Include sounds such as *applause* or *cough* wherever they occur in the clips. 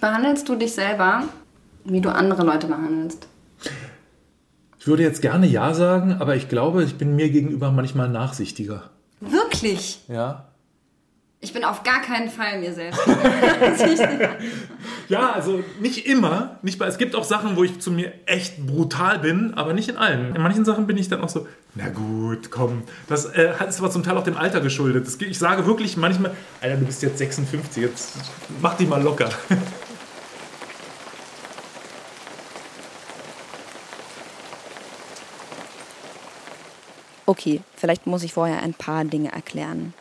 Behandelst du dich selber, wie du andere Leute behandelst? Ich würde jetzt gerne Ja sagen, aber ich glaube, ich bin mir gegenüber manchmal nachsichtiger. Wirklich? Ja. Ich bin auf gar keinen Fall mir selbst. *laughs* ja, also nicht immer. Nicht bei, es gibt auch Sachen, wo ich zu mir echt brutal bin, aber nicht in allen. In manchen Sachen bin ich dann auch so, na gut, komm. Das äh, ist aber zum Teil auch dem Alter geschuldet. Das, ich sage wirklich manchmal, Alter, du bist jetzt 56, jetzt mach dich mal locker. Okay, vielleicht muss ich vorher ein paar Dinge erklären.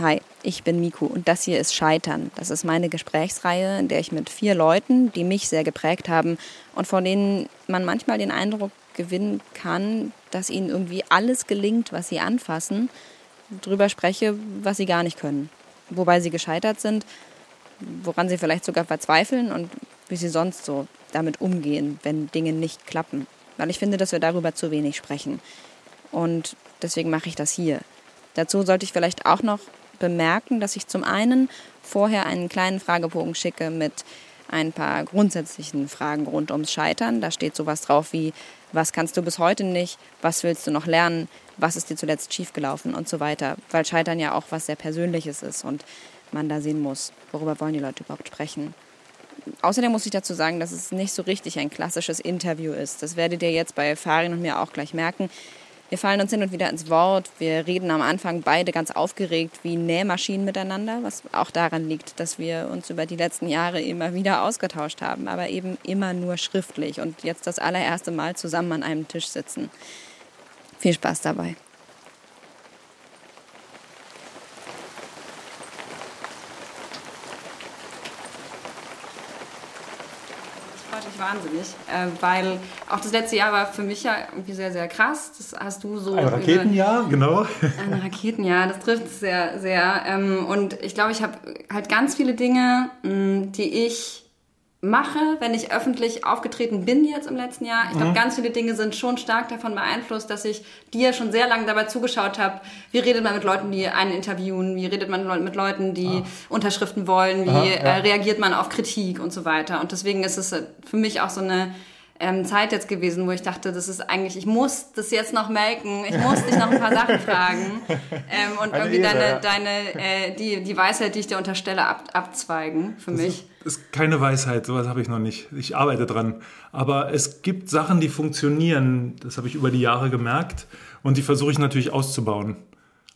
Hi, ich bin Miku und das hier ist Scheitern. Das ist meine Gesprächsreihe, in der ich mit vier Leuten, die mich sehr geprägt haben und von denen man manchmal den Eindruck gewinnen kann, dass ihnen irgendwie alles gelingt, was sie anfassen, drüber spreche, was sie gar nicht können. Wobei sie gescheitert sind, woran sie vielleicht sogar verzweifeln und wie sie sonst so damit umgehen, wenn Dinge nicht klappen. Weil ich finde, dass wir darüber zu wenig sprechen. Und deswegen mache ich das hier. Dazu sollte ich vielleicht auch noch bemerken, dass ich zum einen vorher einen kleinen Fragebogen schicke mit ein paar grundsätzlichen Fragen rund ums Scheitern. Da steht sowas drauf wie, was kannst du bis heute nicht, was willst du noch lernen, was ist dir zuletzt schiefgelaufen und so weiter. Weil Scheitern ja auch was sehr Persönliches ist und man da sehen muss, worüber wollen die Leute überhaupt sprechen. Außerdem muss ich dazu sagen, dass es nicht so richtig ein klassisches Interview ist. Das werdet ihr jetzt bei Farin und mir auch gleich merken. Wir fallen uns hin und wieder ins Wort. Wir reden am Anfang beide ganz aufgeregt wie Nähmaschinen miteinander, was auch daran liegt, dass wir uns über die letzten Jahre immer wieder ausgetauscht haben, aber eben immer nur schriftlich und jetzt das allererste Mal zusammen an einem Tisch sitzen. Viel Spaß dabei. Wahnsinnig, äh, weil auch das letzte Jahr war für mich ja irgendwie sehr, sehr krass. Das hast du so. Ein Raketenjahr, genau. *laughs* Ein Raketenjahr, das trifft es sehr, sehr. Ähm, und ich glaube, ich habe halt ganz viele Dinge, die ich mache, wenn ich öffentlich aufgetreten bin jetzt im letzten Jahr. Ich glaube, mhm. ganz viele Dinge sind schon stark davon beeinflusst, dass ich dir schon sehr lange dabei zugeschaut habe, wie redet man mit Leuten, die einen interviewen, wie redet man mit Leuten, die ah. Unterschriften wollen, wie Aha, ja. äh, reagiert man auf Kritik und so weiter. Und deswegen ist es für mich auch so eine ähm, Zeit jetzt gewesen, wo ich dachte, das ist eigentlich, ich muss das jetzt noch melken, ich muss dich noch ein paar Sachen fragen *laughs* ähm, und Eine irgendwie deine, deine äh, die, die Weisheit, die ich dir unterstelle, ab, abzweigen für das mich. Ist, ist keine Weisheit, sowas habe ich noch nicht. Ich arbeite dran. Aber es gibt Sachen, die funktionieren, das habe ich über die Jahre gemerkt und die versuche ich natürlich auszubauen.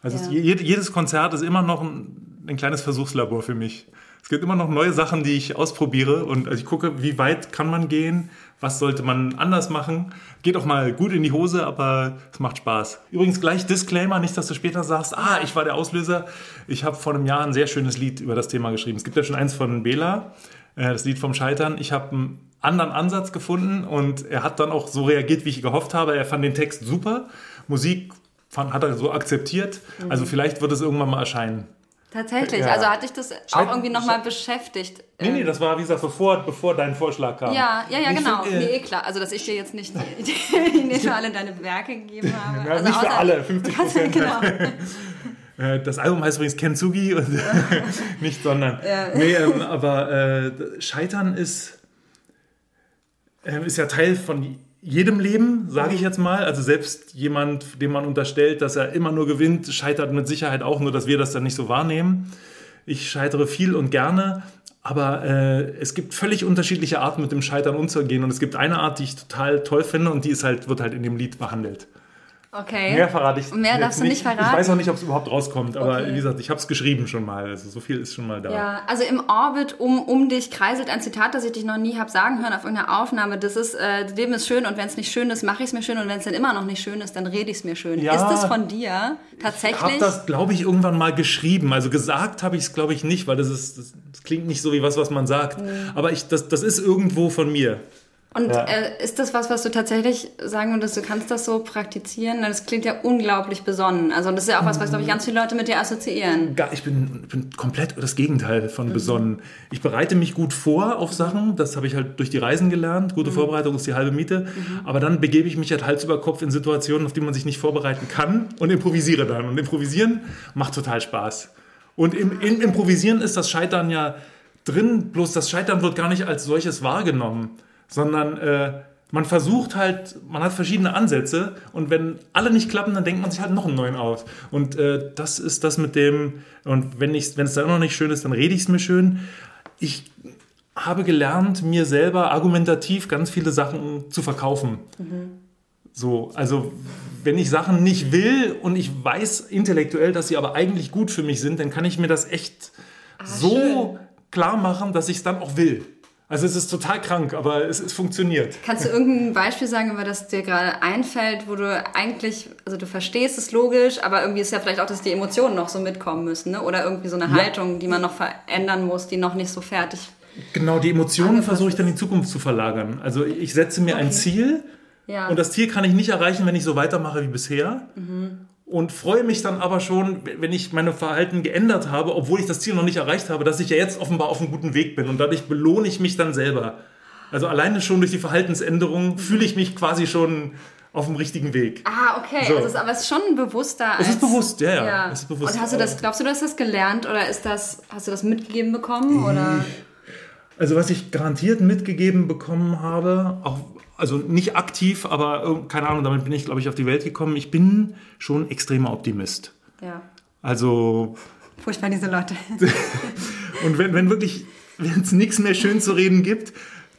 Also ja. es, jedes Konzert ist immer noch ein, ein kleines Versuchslabor für mich. Es gibt immer noch neue Sachen, die ich ausprobiere und also ich gucke, wie weit kann man gehen, was sollte man anders machen. Geht auch mal gut in die Hose, aber es macht Spaß. Übrigens gleich Disclaimer, nicht, dass du später sagst, ah, ich war der Auslöser. Ich habe vor einem Jahr ein sehr schönes Lied über das Thema geschrieben. Es gibt ja schon eins von Bela, äh, das Lied vom Scheitern. Ich habe einen anderen Ansatz gefunden und er hat dann auch so reagiert, wie ich gehofft habe. Er fand den Text super. Musik hat er so akzeptiert. Also vielleicht wird es irgendwann mal erscheinen. Tatsächlich, ja. also hatte ich das auch irgendwie nochmal beschäftigt. Nee, nee, das war, wie gesagt, bevor, bevor dein Vorschlag kam. Ja, ja, ja, ich genau. Find, äh, nee, klar. Also, dass ich dir jetzt nicht die, *laughs* nicht für alle deine Werke gegeben habe. Ja, also nicht für alle, 50 *laughs* Prozent. genau. *laughs* Das Album heißt übrigens Kenzugi und nicht sondern. Ja. Nee, ähm, aber äh, Scheitern ist, äh, ist ja Teil von jedem Leben, sage ich jetzt mal. Also selbst jemand, dem man unterstellt, dass er immer nur gewinnt, scheitert mit Sicherheit auch, nur dass wir das dann nicht so wahrnehmen. Ich scheitere viel und gerne, aber äh, es gibt völlig unterschiedliche Arten, mit dem Scheitern umzugehen. Und es gibt eine Art, die ich total toll finde und die ist halt, wird halt in dem Lied behandelt. Okay. Mehr verrate ich Mehr darfst du nicht verraten. Ich weiß auch nicht, ob es überhaupt rauskommt, aber okay. wie gesagt, ich habe es geschrieben schon mal. Also so viel ist schon mal da. Ja, also im Orbit um, um dich kreiselt ein Zitat, das ich dich noch nie habe sagen hören auf irgendeiner Aufnahme. Das ist, äh, das Leben ist schön und wenn es nicht schön ist, mache ich es mir schön und wenn es dann immer noch nicht schön ist, dann rede ich es mir schön. Ja, ist das von dir tatsächlich? Ich habe das, glaube ich, irgendwann mal geschrieben. Also gesagt habe ich es, glaube ich, nicht, weil das, ist, das, das, klingt nicht so wie was, was man sagt. Mhm. Aber ich, das, das ist irgendwo von mir. Und ja. äh, ist das was, was du tatsächlich sagen würdest, du kannst das so praktizieren? Das klingt ja unglaublich besonnen. Also das ist ja auch was, was, glaube ich, ganz viele Leute mit dir assoziieren. Ich bin, bin komplett das Gegenteil von mhm. besonnen. Ich bereite mich gut vor auf Sachen. Das habe ich halt durch die Reisen gelernt. Gute mhm. Vorbereitung ist die halbe Miete. Mhm. Aber dann begebe ich mich halt Hals über Kopf in Situationen, auf die man sich nicht vorbereiten kann und improvisiere dann. Und improvisieren macht total Spaß. Und im, im Improvisieren ist das Scheitern ja drin, bloß das Scheitern wird gar nicht als solches wahrgenommen, sondern äh, man versucht halt, man hat verschiedene Ansätze und wenn alle nicht klappen, dann denkt man sich halt noch einen neuen aus. Und äh, das ist das mit dem, und wenn, ich, wenn es dann noch nicht schön ist, dann rede ich es mir schön. Ich habe gelernt, mir selber argumentativ ganz viele Sachen zu verkaufen. Mhm. So, also wenn ich Sachen nicht will und ich weiß intellektuell, dass sie aber eigentlich gut für mich sind, dann kann ich mir das echt ah, so schön. klar machen, dass ich es dann auch will. Also es ist total krank, aber es, es funktioniert. Kannst du irgendein Beispiel sagen, über das dir gerade einfällt, wo du eigentlich, also du verstehst es logisch, aber irgendwie ist ja vielleicht auch, dass die Emotionen noch so mitkommen müssen, ne? Oder irgendwie so eine ja. Haltung, die man noch verändern muss, die noch nicht so fertig. Genau, die Emotionen versuche ich dann in die Zukunft zu verlagern. Also ich setze mir okay. ein Ziel ja. und das Ziel kann ich nicht erreichen, wenn ich so weitermache wie bisher. Mhm und freue mich dann aber schon, wenn ich meine Verhalten geändert habe, obwohl ich das Ziel noch nicht erreicht habe, dass ich ja jetzt offenbar auf einem guten Weg bin und dadurch belohne ich mich dann selber. Also alleine schon durch die Verhaltensänderung fühle ich mich quasi schon auf dem richtigen Weg. Ah, okay. So. Also, aber es ist schon bewusster. Als, es ist bewusst, ja, ja. ja. Es ist bewusst. Und hast du das, glaubst du, du hast das gelernt oder ist das, hast du das mitgegeben bekommen? Oder? Also was ich garantiert mitgegeben bekommen habe, auch also nicht aktiv, aber keine Ahnung, damit bin ich, glaube ich, auf die Welt gekommen. Ich bin schon extremer Optimist. Ja. Also. Furchtbar, diese Leute. *laughs* und wenn, wenn wirklich, wenn es nichts mehr schön zu reden gibt,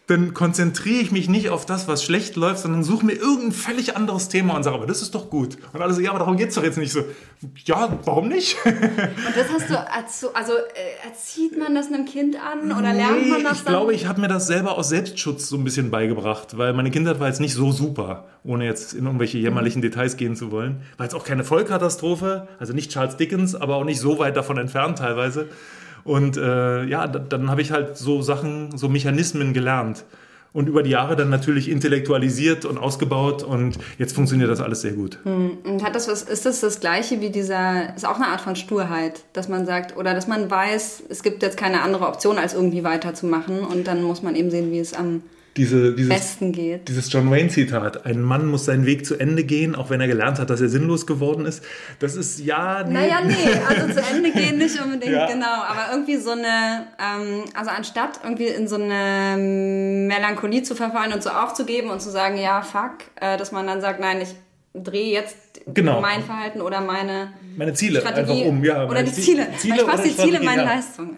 dann konzentriere ich mich nicht auf das, was schlecht läuft, sondern suche mir irgendein völlig anderes Thema und sage, aber das ist doch gut. Und alle so, ja, aber darum geht es doch jetzt nicht so. Ja, warum nicht? und das hast du, also äh, erzieht man das einem Kind an oder nee, lernt man das ich dann? glaube, ich habe mir das selber aus Selbstschutz so ein bisschen beigebracht, weil meine Kindheit war jetzt nicht so super, ohne jetzt in irgendwelche jämmerlichen Details gehen zu wollen. War jetzt auch keine Vollkatastrophe, also nicht Charles Dickens, aber auch nicht so weit davon entfernt teilweise. Und äh, ja, dann habe ich halt so Sachen, so Mechanismen gelernt. Und über die Jahre dann natürlich intellektualisiert und ausgebaut und jetzt funktioniert das alles sehr gut. Hm. Und hat das was, ist das das Gleiche wie dieser, ist auch eine Art von Sturheit, dass man sagt, oder dass man weiß, es gibt jetzt keine andere Option, als irgendwie weiterzumachen und dann muss man eben sehen, wie es am diese, dieses. Dieses John Wayne-Zitat, ein Mann muss seinen Weg zu Ende gehen, auch wenn er gelernt hat, dass er sinnlos geworden ist. Das ist ja. Nee. Naja, nee, also zu Ende gehen nicht unbedingt, ja. genau. Aber irgendwie so eine, ähm, also anstatt irgendwie in so eine Melancholie zu verfallen und so aufzugeben und zu sagen, ja, fuck, äh, dass man dann sagt, nein, ich drehe jetzt genau. mein Verhalten oder meine meine Ziele Strategie einfach um ja oder die Ziele, Ziele ich passe die Ziele meine ja. Leistungen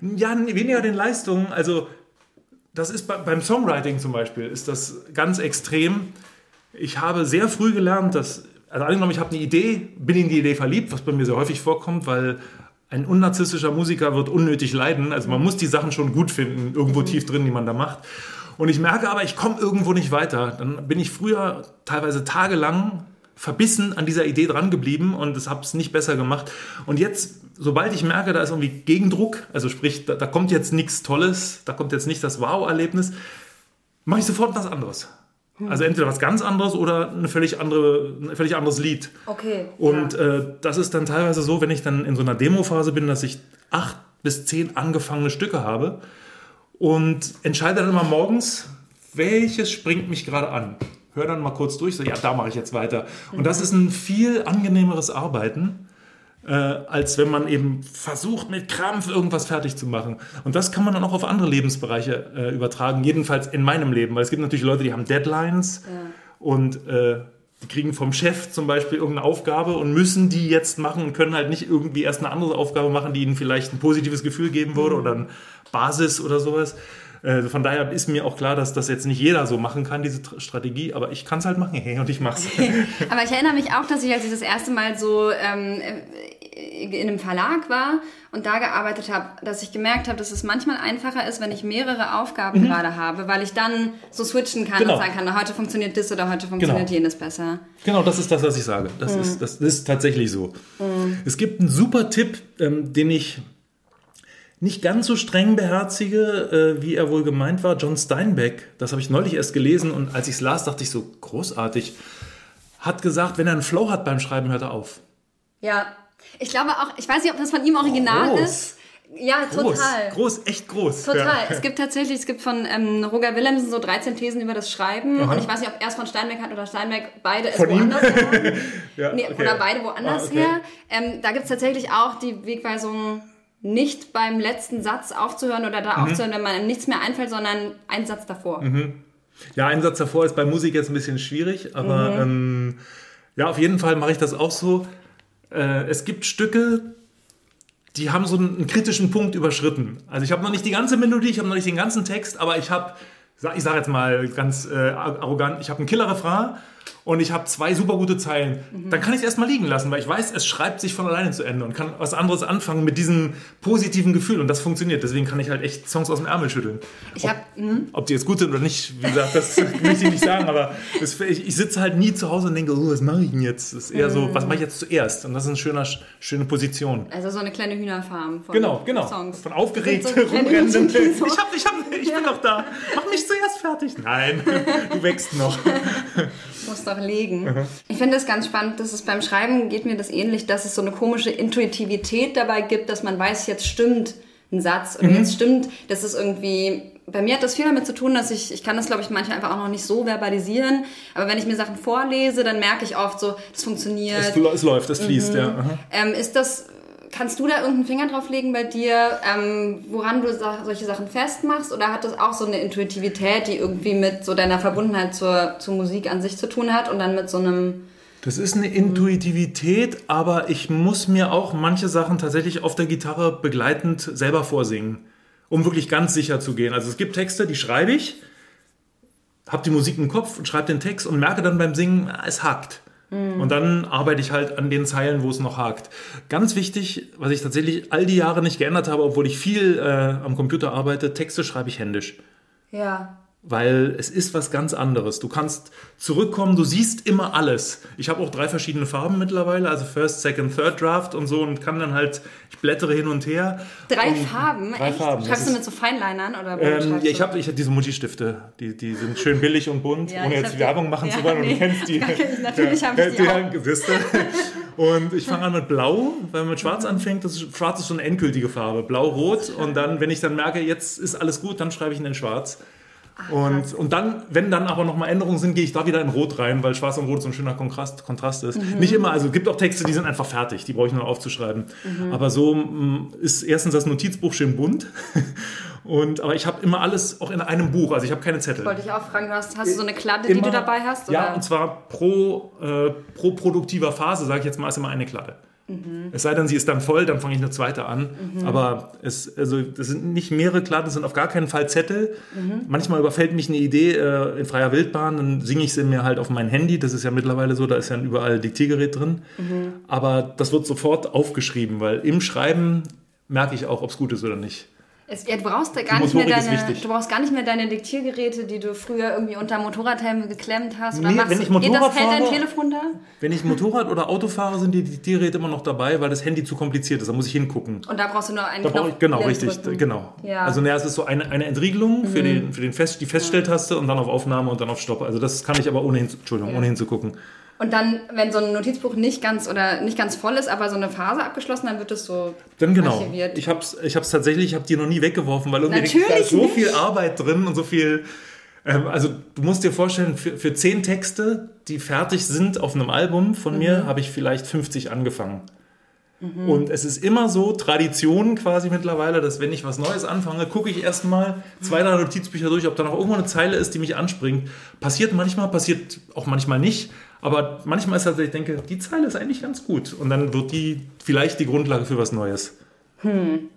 an ja weniger den Leistungen also das ist beim Songwriting zum Beispiel, ist das ganz extrem. Ich habe sehr früh gelernt, dass, also angenommen, ich habe eine Idee, bin in die Idee verliebt, was bei mir sehr häufig vorkommt, weil ein unnarzisstischer Musiker wird unnötig leiden. Also man muss die Sachen schon gut finden, irgendwo tief drin, die man da macht. Und ich merke aber, ich komme irgendwo nicht weiter. Dann bin ich früher teilweise tagelang verbissen an dieser Idee dran geblieben und es habe es nicht besser gemacht. Und jetzt, sobald ich merke, da ist irgendwie Gegendruck, also sprich, da, da kommt jetzt nichts Tolles, da kommt jetzt nicht das Wow-Erlebnis, mache ich sofort was anderes. Hm. Also entweder was ganz anderes oder eine völlig andere, ein völlig anderes Lied. Okay. Und ja. äh, das ist dann teilweise so, wenn ich dann in so einer Demophase bin, dass ich acht bis zehn angefangene Stücke habe und entscheide dann immer morgens, welches springt mich gerade an hör dann mal kurz durch, so ja, da mache ich jetzt weiter. Und das ist ein viel angenehmeres Arbeiten, äh, als wenn man eben versucht, mit Krampf irgendwas fertig zu machen. Und das kann man dann auch auf andere Lebensbereiche äh, übertragen, jedenfalls in meinem Leben, weil es gibt natürlich Leute, die haben Deadlines ja. und äh, die kriegen vom Chef zum Beispiel irgendeine Aufgabe und müssen die jetzt machen und können halt nicht irgendwie erst eine andere Aufgabe machen, die ihnen vielleicht ein positives Gefühl geben würde mhm. oder eine Basis oder sowas. Äh, von daher ist mir auch klar, dass das jetzt nicht jeder so machen kann, diese Strategie, aber ich kann es halt machen hey, *laughs* und ich mache es. *laughs* aber ich erinnere mich auch, dass ich, als ich das erste Mal so ähm, in einem Verlag war und da gearbeitet habe, dass ich gemerkt habe, dass es manchmal einfacher ist, wenn ich mehrere Aufgaben mhm. gerade habe, weil ich dann so switchen kann genau. und sagen kann, heute funktioniert das oder heute funktioniert genau. jenes besser. Genau, das ist das, was ich sage. Das, mhm. ist, das ist tatsächlich so. Mhm. Es gibt einen super Tipp, ähm, den ich nicht ganz so streng beherzige, äh, wie er wohl gemeint war. John Steinbeck, das habe ich neulich erst gelesen und als ich es las, dachte ich so großartig, hat gesagt, wenn er einen Flow hat beim Schreiben, hört er auf. Ja, ich glaube auch, ich weiß nicht, ob das von ihm original groß. ist. Ja, groß, total. Groß, echt groß. Total. Ja. Es gibt tatsächlich, es gibt von ähm, Roger Willemsen so 13 Thesen über das Schreiben. Aha. Und ich weiß nicht, ob er es von Steinbeck hat oder Steinbeck beide es woanders *laughs* ja, nee, okay. Oder beide woanders ah, okay. her. Ähm, da gibt es tatsächlich auch die Wegweisung nicht beim letzten Satz aufzuhören oder da mhm. aufzuhören, wenn man nichts mehr einfällt, sondern ein Satz davor. Mhm. Ja, ein Satz davor ist bei Musik jetzt ein bisschen schwierig, aber mhm. ähm, ja, auf jeden Fall mache ich das auch so. Äh, es gibt Stücke, die haben so einen, einen kritischen Punkt überschritten. Also ich habe noch nicht die ganze Melodie, ich habe noch nicht den ganzen Text, aber ich habe, ich sage jetzt mal ganz äh, arrogant, ich habe einen Killer-Refrain und ich habe zwei super gute Zeilen, mhm. dann kann ich es erstmal liegen lassen, weil ich weiß, es schreibt sich von alleine zu Ende und kann was anderes anfangen mit diesem positiven Gefühl und das funktioniert. Deswegen kann ich halt echt Songs aus dem Ärmel schütteln. Ich hab, ob, hm? ob die jetzt gut sind oder nicht, wie gesagt, das *laughs* will ich nicht sagen, aber das, ich, ich, sitze halt nie zu Hause und denke, oh, was mache ich denn jetzt? Das ist eher so, was mache ich jetzt zuerst? Und das ist eine schöne, schöne Position. Also so eine kleine Hühnerfarm von genau, genau. Songs. Von aufgeregt so rumrennenden. Ich, hab, ich, hab, ich ja. bin noch da. Mach mich zuerst fertig. Nein, *laughs* du wächst noch. Muss doch legen. Mhm. Ich finde es ganz spannend, dass es beim Schreiben geht mir das ähnlich, dass es so eine komische Intuitivität dabei gibt, dass man weiß, jetzt stimmt ein Satz oder mhm. jetzt stimmt, dass es irgendwie bei mir hat das viel damit zu tun, dass ich, ich kann das glaube ich manchmal einfach auch noch nicht so verbalisieren, aber wenn ich mir Sachen vorlese, dann merke ich oft so, das funktioniert. Es, es läuft, es fließt, mhm. ja. Ähm, ist das Kannst du da irgendeinen Finger drauf legen bei dir, ähm, woran du solche Sachen festmachst? Oder hat das auch so eine Intuitivität, die irgendwie mit so deiner Verbundenheit zur, zur Musik an sich zu tun hat und dann mit so einem... Das ist eine Intuitivität, aber ich muss mir auch manche Sachen tatsächlich auf der Gitarre begleitend selber vorsingen, um wirklich ganz sicher zu gehen. Also es gibt Texte, die schreibe ich, habe die Musik im Kopf und schreibe den Text und merke dann beim Singen, es hakt. Mhm. Und dann arbeite ich halt an den Zeilen, wo es noch hakt. Ganz wichtig, was ich tatsächlich all die Jahre nicht geändert habe, obwohl ich viel äh, am Computer arbeite, Texte schreibe ich händisch. Ja weil es ist was ganz anderes. Du kannst zurückkommen, du siehst immer alles. Ich habe auch drei verschiedene Farben mittlerweile, also First, Second, Third Draft und so und kann dann halt, ich blättere hin und her. Drei und Farben? Drei Echt? Farben. Schreibst du mit so Feinlinern oder ähm, ja, ich habe ich hab diese Mutti-Stifte, die, die sind schön billig und bunt, ja, ohne jetzt Werbung machen ja, zu wollen. Nee. Und du kennst die. *laughs* Natürlich ja, habe ich die, die auch. Und ich fange an mit Blau, weil man mit Schwarz anfängt. Das ist, Schwarz ist schon eine endgültige Farbe. Blau-Rot und dann, wenn ich dann merke, jetzt ist alles gut, dann schreibe ich in den Schwarz. Und, und dann, wenn dann aber nochmal Änderungen sind, gehe ich da wieder in Rot rein, weil Schwarz und Rot so ein schöner Kontrast, Kontrast ist. Mhm. Nicht immer, also es gibt auch Texte, die sind einfach fertig, die brauche ich nur aufzuschreiben. Mhm. Aber so mm, ist erstens das Notizbuch schön bunt. *laughs* Und, aber ich habe immer alles auch in einem Buch, also ich habe keine Zettel. Wollte ich auch fragen, hast, hast du so eine Kladde, immer, die du dabei hast? Oder? Ja, und zwar pro, äh, pro produktiver Phase, sage ich jetzt mal, ist immer eine Kladde. Mhm. Es sei denn, sie ist dann voll, dann fange ich eine zweite an. Mhm. Aber es, also, das sind nicht mehrere Klatten, das sind auf gar keinen Fall Zettel. Mhm. Manchmal überfällt mich eine Idee äh, in freier Wildbahn, dann singe ich sie mir halt auf mein Handy. Das ist ja mittlerweile so, da ist ja überall Diktiergerät drin. Mhm. Aber das wird sofort aufgeschrieben, weil im Schreiben merke ich auch, ob es gut ist oder nicht. Es, ja, du brauchst gar nicht mehr deine, du brauchst gar nicht mehr deine Diktiergeräte, die du früher irgendwie unter Motorradhelme geklemmt hast. Oder nee, wenn ich Motorrad geht das, fahre, dein Telefon da? Wenn ich Motorrad oder Auto fahre, sind die Diktiergeräte immer noch dabei, weil das Handy zu kompliziert ist. Da muss ich hingucken. Und da brauchst du nur einen da Knopf. Ich, genau, richtig, drücken. genau. Ja. Also naja, es ist so eine, eine Entriegelung mhm. für, den, für den Fest, die Feststelltaste und dann auf Aufnahme und dann auf Stopp. Also das kann ich aber ohnehin, Entschuldigung, ja. ohnehin zu gucken. Und dann, wenn so ein Notizbuch nicht ganz oder nicht ganz voll ist, aber so eine Phase abgeschlossen, dann wird es so Dann genau. Archiviert. Ich habe es ich hab's tatsächlich, ich habe die noch nie weggeworfen, weil irgendwie da ist so nicht. viel Arbeit drin und so viel. Ähm, also du musst dir vorstellen, für, für zehn Texte, die fertig sind auf einem Album von mhm. mir, habe ich vielleicht 50 angefangen. Mhm. Und es ist immer so, Tradition quasi mittlerweile, dass wenn ich was Neues anfange, gucke ich erstmal zwei, drei Notizbücher durch, ob da noch irgendwo eine Zeile ist, die mich anspringt. Passiert manchmal, passiert auch manchmal nicht. Aber manchmal ist halt, ich denke, die Zeile ist eigentlich ganz gut. Und dann wird die vielleicht die Grundlage für was Neues. Hm.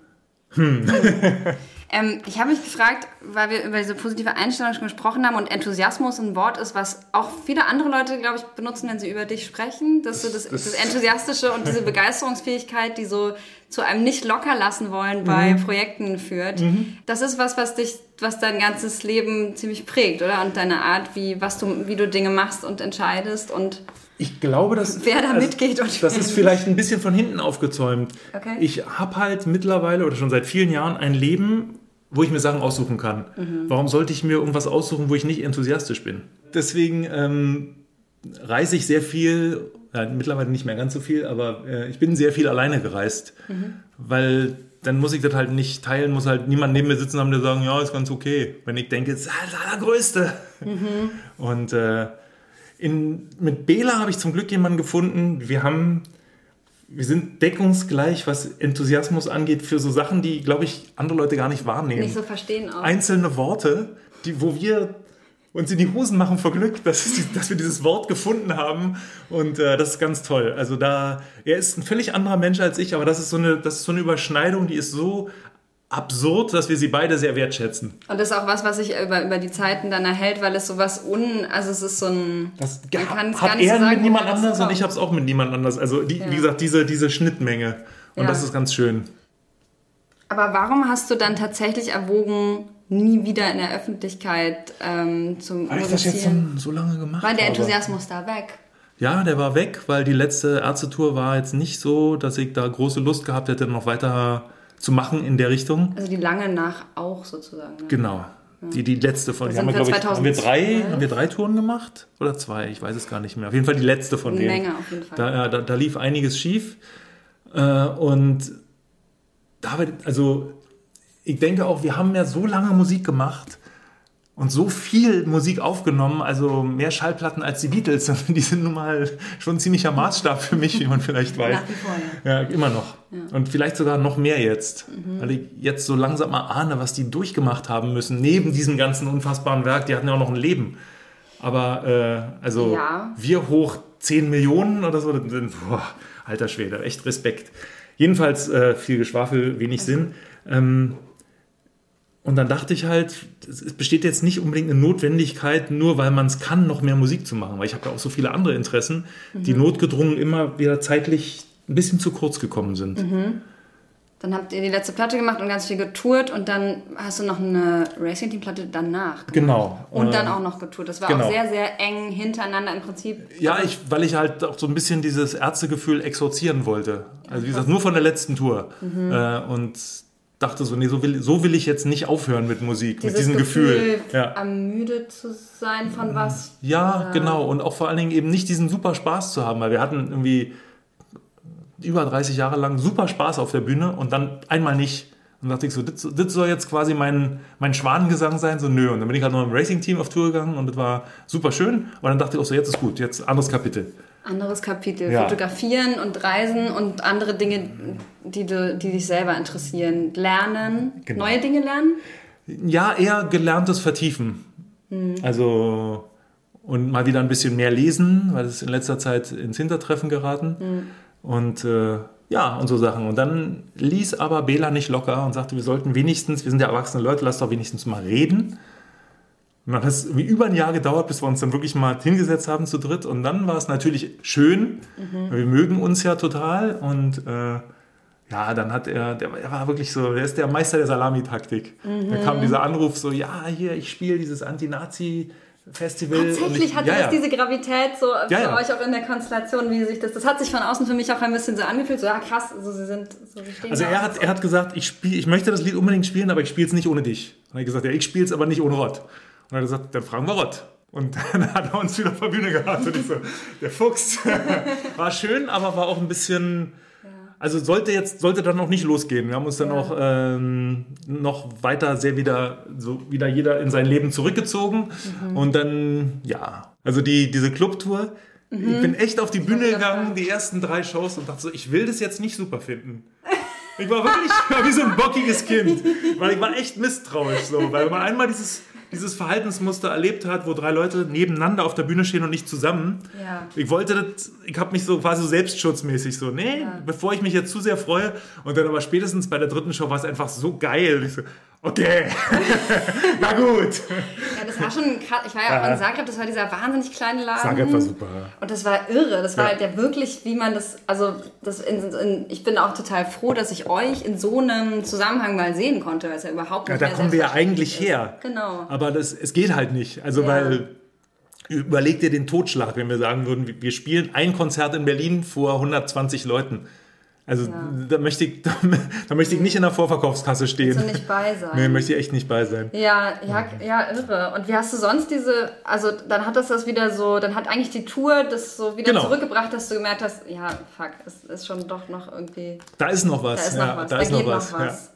Hm. *laughs* ähm, ich habe mich gefragt, weil wir über diese positive Einstellung schon gesprochen haben und Enthusiasmus ein Wort ist, was auch viele andere Leute, glaube ich, benutzen, wenn sie über dich sprechen. Dass das, das, das Enthusiastische und diese *laughs* Begeisterungsfähigkeit, die so zu einem nicht locker lassen wollen bei mhm. Projekten führt. Mhm. Das ist was, was dich, was dein ganzes Leben ziemlich prägt, oder? Und deine Art, wie, was du, wie du Dinge machst und entscheidest und ich glaube, dass *laughs* wer da also, mitgeht und das ist *laughs* vielleicht ein bisschen von hinten aufgezäumt. Okay. Ich habe halt mittlerweile oder schon seit vielen Jahren ein Leben, wo ich mir Sachen aussuchen kann. Mhm. Warum sollte ich mir irgendwas aussuchen, wo ich nicht enthusiastisch bin? Deswegen ähm, reise ich sehr viel ja, mittlerweile nicht mehr ganz so viel, aber äh, ich bin sehr viel alleine gereist, mhm. weil dann muss ich das halt nicht teilen, muss halt niemand neben mir sitzen haben, der sagen, ja, ist ganz okay. Wenn ich denke, das ist das Allergrößte. Mhm. Und äh, in, mit Bela habe ich zum Glück jemanden gefunden. Wir haben wir sind deckungsgleich, was Enthusiasmus angeht, für so Sachen, die, glaube ich, andere Leute gar nicht wahrnehmen. Nicht so verstehen auch. Einzelne Worte, die, wo wir uns in die Hosen machen vor Glück, dass, dass wir dieses Wort gefunden haben. Und äh, das ist ganz toll. Also da, er ist ein völlig anderer Mensch als ich, aber das ist so eine, das ist so eine Überschneidung, die ist so absurd, dass wir sie beide sehr wertschätzen. Und das ist auch was, was sich über, über die Zeiten dann erhält, weil es sowas un... Also es ist so ein... Das man hat er sagen, mit niemand anders und ich habe es auch mit niemand anders. Also die, ja. wie gesagt, diese, diese Schnittmenge. Und ja. das ist ganz schön. Aber warum hast du dann tatsächlich erwogen, nie wieder in der Öffentlichkeit ähm, zum Weil ich das jetzt so, so lange gemacht War der Enthusiasmus da weg? Ja, der war weg, weil die letzte Ärztetour war jetzt nicht so, dass ich da große Lust gehabt hätte, noch weiter zu machen in der Richtung. Also die lange nach auch sozusagen. Ne? Genau. Ja. Die, die letzte von denen. Haben, wir, haben, wir drei, haben wir drei Touren gemacht? Oder zwei? Ich weiß es gar nicht mehr. Auf jeden Fall die letzte von denen. Länger auf jeden Fall. Da, da, da lief einiges schief. Äh, und da, also ich denke auch, wir haben ja so lange Musik gemacht und so viel Musik aufgenommen, also mehr Schallplatten als die Beatles. *laughs* Die sind nun mal schon ein ziemlicher Maßstab für mich, wie man vielleicht weiß. Nach wie vor, ja. ja immer noch. Ja. Und vielleicht sogar noch mehr jetzt. Mhm. Weil ich jetzt so langsam mal ahne, was die durchgemacht haben müssen, neben diesem ganzen unfassbaren Werk. Die hatten ja auch noch ein Leben. Aber äh, also ja. wir hoch 10 Millionen oder so, boah, alter Schwede, echt Respekt. Jedenfalls äh, viel Geschwafel, wenig also. Sinn. Ähm, und dann dachte ich halt, es besteht jetzt nicht unbedingt eine Notwendigkeit, nur weil man es kann, noch mehr Musik zu machen, weil ich habe ja auch so viele andere Interessen, mhm. die notgedrungen immer wieder zeitlich ein bisschen zu kurz gekommen sind. Mhm. Dann habt ihr die letzte Platte gemacht und ganz viel getourt und dann hast du noch eine Racing Team Platte danach. Gemacht. Genau. Und dann auch noch getourt. Das war genau. auch sehr, sehr eng hintereinander im Prinzip. Ja, ich, weil ich halt auch so ein bisschen dieses Ärztegefühl exorzieren wollte. Also wie gesagt, nur von der letzten Tour. Mhm. Äh, und dachte so, nee, so will, so will ich jetzt nicht aufhören mit Musik, Dieses mit diesem Gefühl. Gefühl ja. ermüdet zu sein von was. Ja, oder? genau. Und auch vor allen Dingen eben nicht diesen super Spaß zu haben, weil wir hatten irgendwie über 30 Jahre lang super Spaß auf der Bühne und dann einmal nicht. Und dachte ich so, das, das soll jetzt quasi mein, mein Schwanengesang sein? So, nö. Und dann bin ich halt noch im Racing-Team auf Tour gegangen und das war super schön. Und dann dachte ich auch so, jetzt ist gut, jetzt anderes Kapitel anderes Kapitel. Ja. Fotografieren und Reisen und andere Dinge, die, du, die dich selber interessieren. Lernen, genau. neue Dinge lernen? Ja, eher gelerntes Vertiefen. Mhm. Also und mal wieder ein bisschen mehr lesen, weil es in letzter Zeit ins Hintertreffen geraten. Mhm. Und äh, ja, und so Sachen. Und dann ließ aber Bela nicht locker und sagte, wir sollten wenigstens, wir sind ja erwachsene Leute, lass doch wenigstens mal reden. Und dann hat es über ein Jahr gedauert, bis wir uns dann wirklich mal hingesetzt haben zu dritt. Und dann war es natürlich schön. Mhm. Wir mögen uns ja total. Und äh, ja, dann hat er, der, er war wirklich so, der ist der Meister der Salamitaktik. Mhm. Da kam dieser Anruf so, ja, hier, ich spiele dieses Anti-Nazi- Festival. Tatsächlich hatte ja, das ja. diese Gravität so für ja, euch auch in der Konstellation, wie sich das. Das hat sich von außen für mich auch ein bisschen so angefühlt. So, ja krass, also sie sind so sie stehen Also er hat, er hat gesagt, ich spiel, ich möchte das Lied unbedingt spielen, aber ich spiele es nicht ohne dich. Er hat gesagt, ja, ich spiele es aber nicht ohne Rott. Und er hat gesagt, dann fragen wir Rott. Und dann *laughs* hat er uns wieder auf der Bühne gehabt. Und ich so, der Fuchs. *laughs* war schön, aber war auch ein bisschen. Also sollte jetzt, sollte dann noch nicht losgehen. Wir haben uns dann auch ähm, noch weiter sehr wieder, so wieder jeder in sein Leben zurückgezogen. Mhm. Und dann, ja, also die, diese Clubtour, mhm. ich bin echt auf die Bühne gegangen, die ersten drei Shows und dachte so, ich will das jetzt nicht super finden. Ich war wirklich *laughs* wie so ein bockiges Kind, weil ich war echt misstrauisch so, weil man einmal dieses dieses Verhaltensmuster erlebt hat, wo drei Leute nebeneinander auf der Bühne stehen und nicht zusammen. Ja. Ich wollte das, ich habe mich so quasi so selbstschutzmäßig so, nee, ja. bevor ich mich jetzt zu sehr freue. Und dann aber spätestens bei der dritten Show war es einfach so geil. Ich so, okay, *laughs* na gut. Ja, das war schon krass. Ich war ja auch in Zagreb, das war dieser wahnsinnig kleine Laden. Zagreb war super. Und das war irre. Das war ja. halt ja wirklich, wie man das, also das in, in, ich bin auch total froh, dass ich euch in so einem Zusammenhang mal sehen konnte, weil es ja überhaupt nicht Ja, da kommen wir ja eigentlich ist. her. Genau. Aber das, es geht halt nicht. Also ja. weil überleg dir den Totschlag, wenn wir sagen würden, wir spielen ein Konzert in Berlin vor 120 Leuten. Also ja. da, möchte ich, *laughs* da, da, möchte ich nicht in der Vorverkaufskasse stehen. Willst du nicht bei sein? Nee, möchte ich echt nicht bei sein. Ja, ja, ja, irre. Und wie hast du sonst diese, also dann hat das das wieder so, dann hat eigentlich die Tour das so wieder genau. zurückgebracht, dass du gemerkt hast, ja, fuck, es ist schon doch noch irgendwie... Da ist noch was. Da ist noch ja, was, da, da ist noch was. Noch was.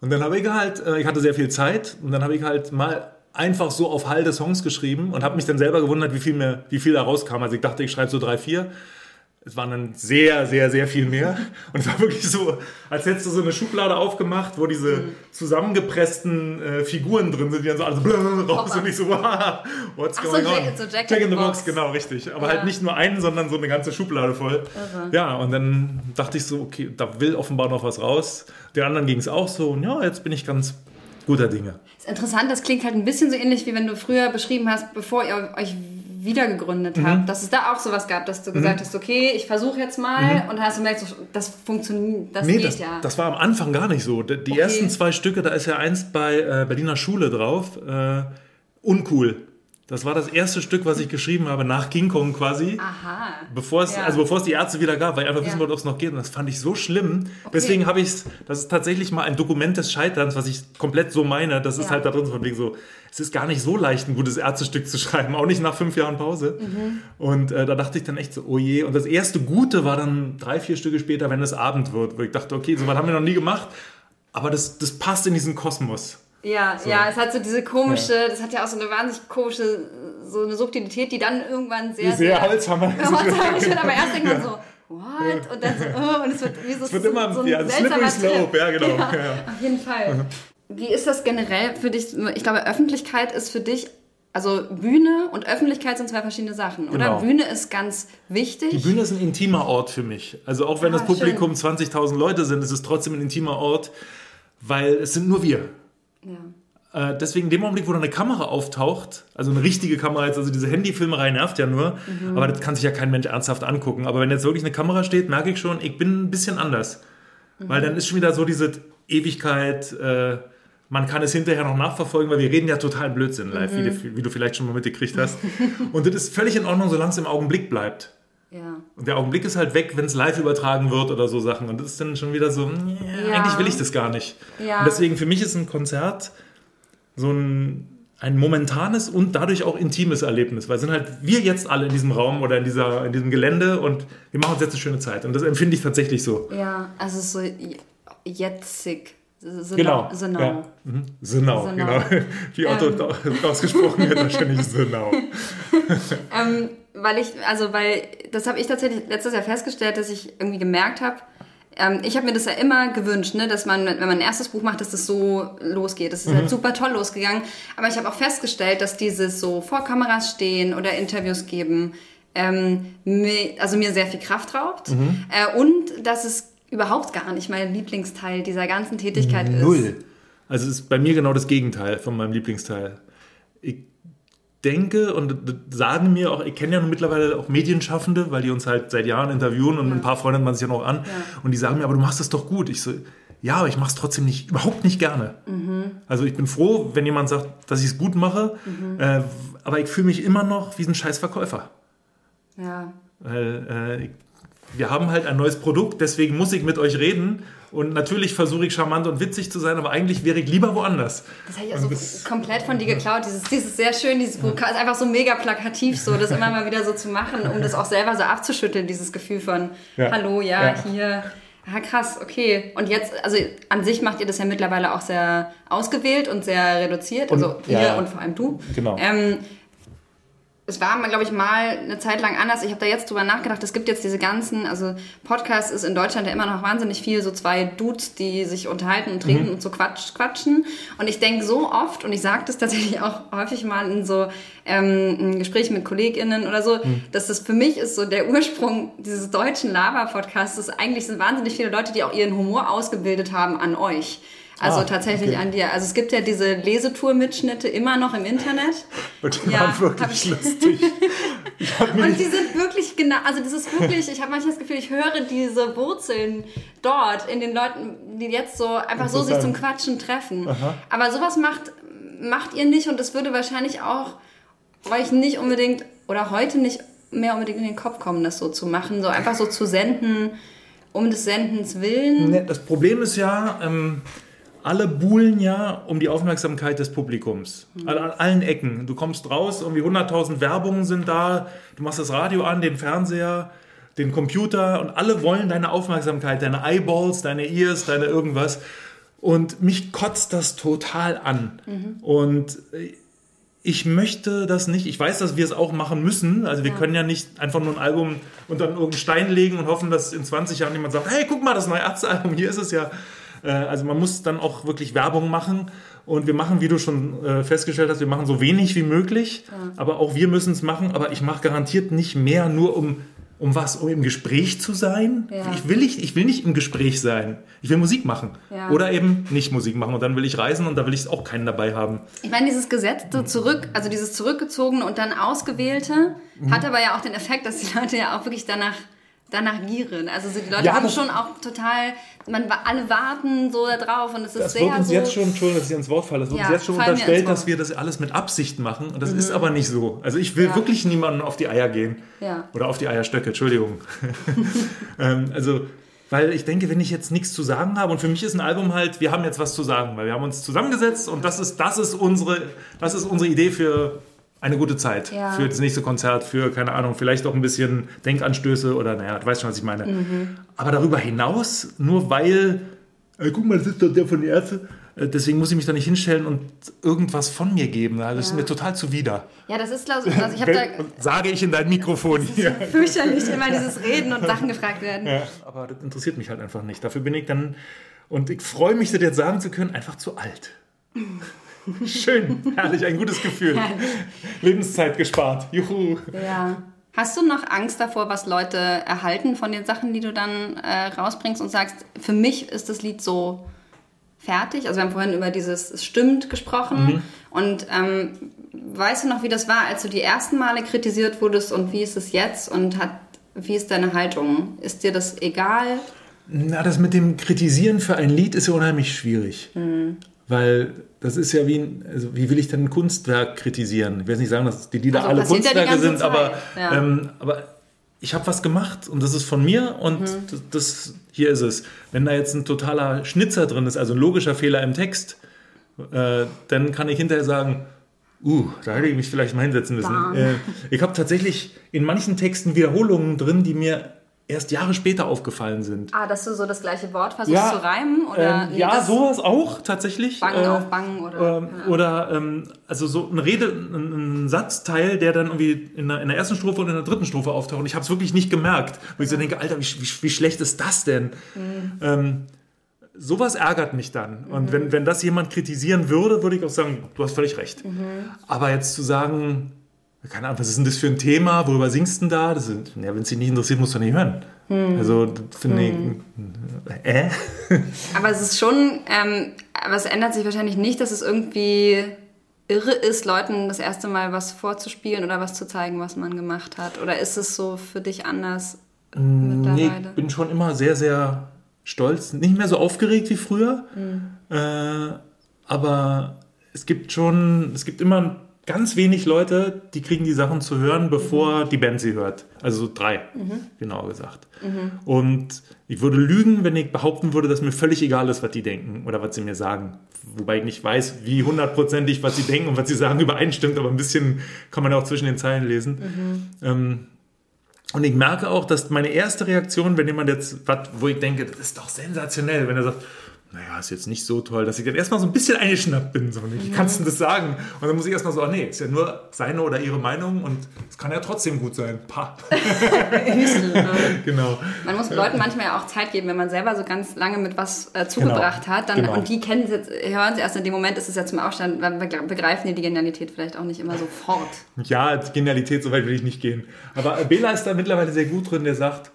Und dann habe ich halt, äh, ich hatte sehr viel Zeit und dann habe ich halt mal einfach so auf Halde Songs geschrieben und habe mich dann selber gewundert, wie viel, mir, wie viel da rauskam. Also ich dachte, ich schreibe so drei, vier es waren dann sehr, sehr, sehr viel mehr. Und es war wirklich so, als hättest du so eine Schublade aufgemacht, wo diese mhm. zusammengepressten äh, Figuren drin sind, die dann so alles raus und ich so, wow, what's Ach going so, on? Jack, so Jack, Jack in the Box. Box. genau, richtig. Aber ja. halt nicht nur einen, sondern so eine ganze Schublade voll. Irre. Ja, und dann dachte ich so, okay, da will offenbar noch was raus. Den anderen ging es auch so und ja, jetzt bin ich ganz guter Dinge. Das ist interessant, das klingt halt ein bisschen so ähnlich, wie wenn du früher beschrieben hast, bevor ihr euch wiedergegründet mhm. habt, dass es da auch sowas gab, dass du gesagt mhm. hast, okay, ich versuche jetzt mal mhm. und hast du gemerkt, das funktioniert, das nee, geht das, ja. Das war am Anfang gar nicht so. Die okay. ersten zwei Stücke, da ist ja eins bei äh, Berliner Schule drauf, äh, uncool. Das war das erste Stück, was ich geschrieben habe nach King Kong quasi. Aha. Bevor es, ja. Also bevor es die Ärzte wieder gab, weil ich einfach wissen wollte, ob es noch geht. Und das fand ich so schlimm. Okay. Deswegen habe ich es, das ist tatsächlich mal ein Dokument des Scheiterns, was ich komplett so meine. Das ist ja. halt da drin von wegen so, es ist gar nicht so leicht, ein gutes Ärztestück zu schreiben, auch nicht nach fünf Jahren Pause. Mhm. Und äh, da dachte ich dann echt so, oh je. Und das erste Gute war dann drei, vier Stücke später, wenn es Abend wird, wo ich dachte, okay, so was haben wir noch nie gemacht. Aber das, das passt in diesen Kosmos. Ja, so. ja, es hat so diese komische, ja. das hat ja auch so eine wahnsinnig komische, so eine Subtilität, die dann irgendwann sehr, sehr, sehr Holzhammer. Holzhammer *laughs* wird, aber erst denkt man so, what? Und dann so, oh, und es wird wie so, es wird so, immer, so ein ja, seltsamer Slope, ja genau. Ja, ja. Auf jeden Fall. Wie ist das generell für dich? Ich glaube, Öffentlichkeit ist für dich also Bühne und Öffentlichkeit sind zwei verschiedene Sachen, oder? Genau. Bühne ist ganz wichtig. Die Bühne ist ein intimer Ort für mich. Also auch wenn ah, das Publikum 20.000 Leute sind, ist es trotzdem ein intimer Ort, weil es sind nur wir. Ja. Äh, deswegen in dem Augenblick, wo da eine Kamera auftaucht, also eine richtige Kamera jetzt, also diese Handyfilmerei nervt ja nur, mhm. aber das kann sich ja kein Mensch ernsthaft angucken. Aber wenn jetzt wirklich eine Kamera steht, merke ich schon, ich bin ein bisschen anders. Mhm. Weil dann ist schon wieder so diese Ewigkeit, äh, man kann es hinterher noch nachverfolgen, weil wir reden ja total Blödsinn live, mhm. wie, du, wie, du, vielleicht schon mal mitgekriegt hast. Und das ist völlig in Ordnung, solange es im Augenblick bleibt. Ja. Und der Augenblick ist halt weg, wenn es live übertragen wird oder so Sachen. Und das ist dann schon wieder so, ja. eigentlich will ich das gar nicht. Ja. Und deswegen für mich ist ein Konzert so ein, ein momentanes und dadurch auch intimes Erlebnis. Weil sind halt wir jetzt alle in diesem Raum oder in, dieser, in diesem Gelände und wir machen uns jetzt eine schöne Zeit. Und das empfinde ich tatsächlich so. Ja, also so jetzig. Genau. Genau. Ja. Mhm. Genau, genau. *laughs* Wie Otto ähm. *laughs* ausgesprochen wird, wahrscheinlich Genau. *laughs* ähm, weil ich, also weil, das habe ich tatsächlich letztes Jahr festgestellt, dass ich irgendwie gemerkt habe, ähm, ich habe mir das ja immer gewünscht, ne, dass man, wenn man ein erstes Buch macht, dass das so losgeht. Das ist halt mhm. halt super toll losgegangen. Aber ich habe auch festgestellt, dass dieses so vor Kameras stehen oder Interviews geben, ähm, mir, also mir sehr viel Kraft raubt. Mhm. Äh, und dass es überhaupt gar nicht mein Lieblingsteil dieser ganzen Tätigkeit Null. ist. Null. Also es ist bei mir genau das Gegenteil von meinem Lieblingsteil. Ich denke und sagen mir auch, ich kenne ja nun mittlerweile auch Medienschaffende, weil die uns halt seit Jahren interviewen und ja. ein paar Freunde man sich ja noch an. Ja. Und die sagen mir, aber du machst das doch gut. Ich so, ja, aber ich mache es trotzdem nicht, überhaupt nicht gerne. Mhm. Also ich bin froh, wenn jemand sagt, dass ich es gut mache, mhm. äh, aber ich fühle mich immer noch wie ein scheiß Verkäufer. Ja. Äh, äh, wir haben halt ein neues Produkt, deswegen muss ich mit euch reden. Und natürlich versuche ich charmant und witzig zu sein, aber eigentlich wäre ich lieber woanders. Das habe ich also komplett von dir geklaut. Dieses, dieses sehr schön, dieses Vokal, ist einfach so mega plakativ, so das immer mal wieder so zu machen, um das auch selber so abzuschütteln, dieses Gefühl von ja. Hallo, ja, ja. hier. Ah, krass, okay. Und jetzt, also an sich macht ihr das ja mittlerweile auch sehr ausgewählt und sehr reduziert. Und, also ihr ja, und vor allem du. Genau. Ähm, es war, glaube ich, mal eine Zeit lang anders. Ich habe da jetzt drüber nachgedacht. Es gibt jetzt diese ganzen, also Podcast ist in Deutschland ja immer noch wahnsinnig viel, so zwei Dudes, die sich unterhalten und trinken mhm. und so quatsch, quatschen. Und ich denke so oft, und ich sage das tatsächlich auch häufig mal in so ähm, Gesprächen mit KollegInnen oder so, mhm. dass das für mich ist so der Ursprung dieses deutschen Lava-Podcasts. Eigentlich sind wahnsinnig viele Leute, die auch ihren Humor ausgebildet haben an euch. Also ah, tatsächlich okay. an dir. Also es gibt ja diese Lesetour-Mitschnitte immer noch im Internet. *laughs* Und die ja, waren wirklich lustig. *laughs* und die sind wirklich genau, also das ist wirklich, ich habe manchmal das Gefühl, ich höre diese Wurzeln dort in den Leuten, die jetzt so einfach so sich zum Quatschen treffen. Aha. Aber sowas macht, macht ihr nicht und das würde wahrscheinlich auch euch nicht unbedingt oder heute nicht mehr unbedingt in den Kopf kommen, das so zu machen, so einfach so zu senden, um des Sendens willen. Das Problem ist ja, ähm, alle buhlen ja um die Aufmerksamkeit des Publikums. Mhm. An allen Ecken. Du kommst raus, irgendwie 100.000 Werbungen sind da, du machst das Radio an, den Fernseher, den Computer und alle wollen deine Aufmerksamkeit, deine Eyeballs, deine Ears, deine irgendwas. Und mich kotzt das total an. Mhm. Und ich möchte das nicht. Ich weiß, dass wir es auch machen müssen. Also wir ja. können ja nicht einfach nur ein Album unter irgendeinen Stein legen und hoffen, dass in 20 Jahren jemand sagt, hey, guck mal, das neue Ärztealbum, hier ist es ja. Äh, also man muss dann auch wirklich Werbung machen. Und wir machen, wie du schon äh, festgestellt hast, wir machen so wenig wie möglich. Ja. Aber auch wir müssen es machen. Aber ich mache garantiert nicht mehr, nur um um was? Um im Gespräch zu sein? Ja. Ich, will nicht, ich will nicht im Gespräch sein. Ich will Musik machen. Ja. Oder eben nicht Musik machen. Und dann will ich reisen und da will ich auch keinen dabei haben. Ich meine, dieses Gesetz so zurück, also dieses zurückgezogene und dann ausgewählte, mhm. hat aber ja auch den Effekt, dass die Leute ja auch wirklich danach danach gieren. Also die Leute ja, haben schon auch total, man alle warten so da drauf und es ist das sehr wird uns so jetzt schon, Entschuldigung, dass ich ins Wort falle, es wird ja, uns jetzt schon unterstellt, dass wir das alles mit Absicht machen und das mhm. ist aber nicht so. Also ich will ja. wirklich niemandem auf die Eier gehen. Oder auf die Eierstöcke, Entschuldigung. *laughs* ähm, also weil ich denke, wenn ich jetzt nichts zu sagen habe und für mich ist ein Album halt, wir haben jetzt was zu sagen, weil wir haben uns zusammengesetzt und das ist, das ist, unsere, das ist unsere Idee für eine gute Zeit ja. für das nächste Konzert, für, keine Ahnung, vielleicht auch ein bisschen Denkanstöße oder, naja, du weißt schon, was ich meine. Mhm. Aber darüber hinaus, nur weil, äh, guck mal, das ist doch der von den Ärzten, äh, deswegen muss ich mich da nicht hinstellen und irgendwas von mir geben. Das ja. ist mir total zuwider. Ja, das ist, glaube ich, also ich da... Sage ich in dein Mikrofon hier. *laughs* Fürchterlich, immer dieses Reden und Sachen gefragt werden. Ja, aber das interessiert mich halt einfach nicht. Dafür bin ich dann, und ich freue mich, das jetzt sagen zu können, einfach zu alt. *laughs* Schön, herrlich, ein gutes Gefühl. Lebenszeit gespart. Juhu. Ja. Hast du noch Angst davor, was Leute erhalten von den Sachen, die du dann äh, rausbringst und sagst, für mich ist das Lied so fertig? Also wir haben vorhin über dieses es stimmt gesprochen. Mhm. Und ähm, weißt du noch, wie das war, als du die ersten Male kritisiert wurdest und wie ist es jetzt und hat, wie ist deine Haltung? Ist dir das egal? Na, das mit dem Kritisieren für ein Lied ist ja unheimlich schwierig. Mhm. Weil das ist ja wie, ein, also wie will ich denn ein Kunstwerk kritisieren? Ich will nicht sagen, dass die Lieder also alle Kunstwerke ja sind, aber, ja. ähm, aber ich habe was gemacht und das ist von mir und mhm. das, das, hier ist es. Wenn da jetzt ein totaler Schnitzer drin ist, also ein logischer Fehler im Text, äh, dann kann ich hinterher sagen, uh, da hätte ich mich vielleicht mal hinsetzen müssen. Äh, ich habe tatsächlich in manchen Texten Wiederholungen drin, die mir erst Jahre später aufgefallen sind. Ah, dass du so das gleiche Wort versuchst ja, zu reimen? Oder ähm, nee, ja, sowas auch tatsächlich. Bang äh, auf Bang oder. Äh, ja. Oder ähm, also so eine Rede, ein, ein, Satzteil, der dann irgendwie in der, in der, ersten Strophe und in der dritten Strophe auftaucht. Und ich habe es wirklich nicht gemerkt. Wo ich so denke, Alter, wie, wie, wie schlecht ist das denn? Mhm. Ähm, sowas ärgert mich dann. Und mhm. wenn, wenn das jemand kritisieren würde, würde ich auch sagen, du hast völlig recht. Mhm. Aber jetzt zu sagen, keine Ahnung, was ist denn das für ein Thema? Worüber singst du denn da? Das ist, ja, wenn es dich nicht interessiert, musst du nicht hören. Hm. Also, finde hm. ich. Äh? aber es ist schon, ähm, aber es ändert sich wahrscheinlich nicht, dass es irgendwie irre ist, Leuten das erste Mal was vorzuspielen oder was zu zeigen, was man gemacht hat. Oder ist es so für dich anders? Nee, ich bin schon immer sehr, sehr stolz. Nicht mehr so aufgeregt wie früher. Hm. Äh, aber es gibt schon, es gibt immer ganz wenig Leute, die kriegen die Sachen zu hören, bevor mhm. die Band sie hört. Also drei, mhm. genau gesagt. Mhm. Und ich würde lügen, wenn ich behaupten würde, dass mir völlig egal ist, was die denken oder was sie mir sagen. Wobei ich nicht weiß, wie hundertprozentig, was sie denken und was sie sagen, übereinstimmt, aber ein bisschen kann man auch zwischen den Zeilen lesen. Mhm. Ähm, und ich merke auch, dass meine erste Reaktion, wenn jemand jetzt, wo ich denke, das ist doch sensationell, wenn er sagt, naja, ist jetzt nicht so toll, dass ich dann erstmal so ein bisschen eingeschnappt bin. So, wie kannst du das sagen? Und dann muss ich erstmal so, ah, nee, ist ja nur seine oder ihre Meinung und es kann ja trotzdem gut sein. Pa. *laughs* *laughs* genau. Man muss Leuten manchmal ja auch Zeit geben, wenn man selber so ganz lange mit was äh, zugebracht genau. hat. Dann, genau. Und die kennen es jetzt, hören sie erst in dem Moment, ist es ja zum Aufstand, begreifen die die Genialität vielleicht auch nicht immer sofort. Ja, die Genialität, so weit will ich nicht gehen. Aber Bela ist da mittlerweile sehr gut drin, der sagt,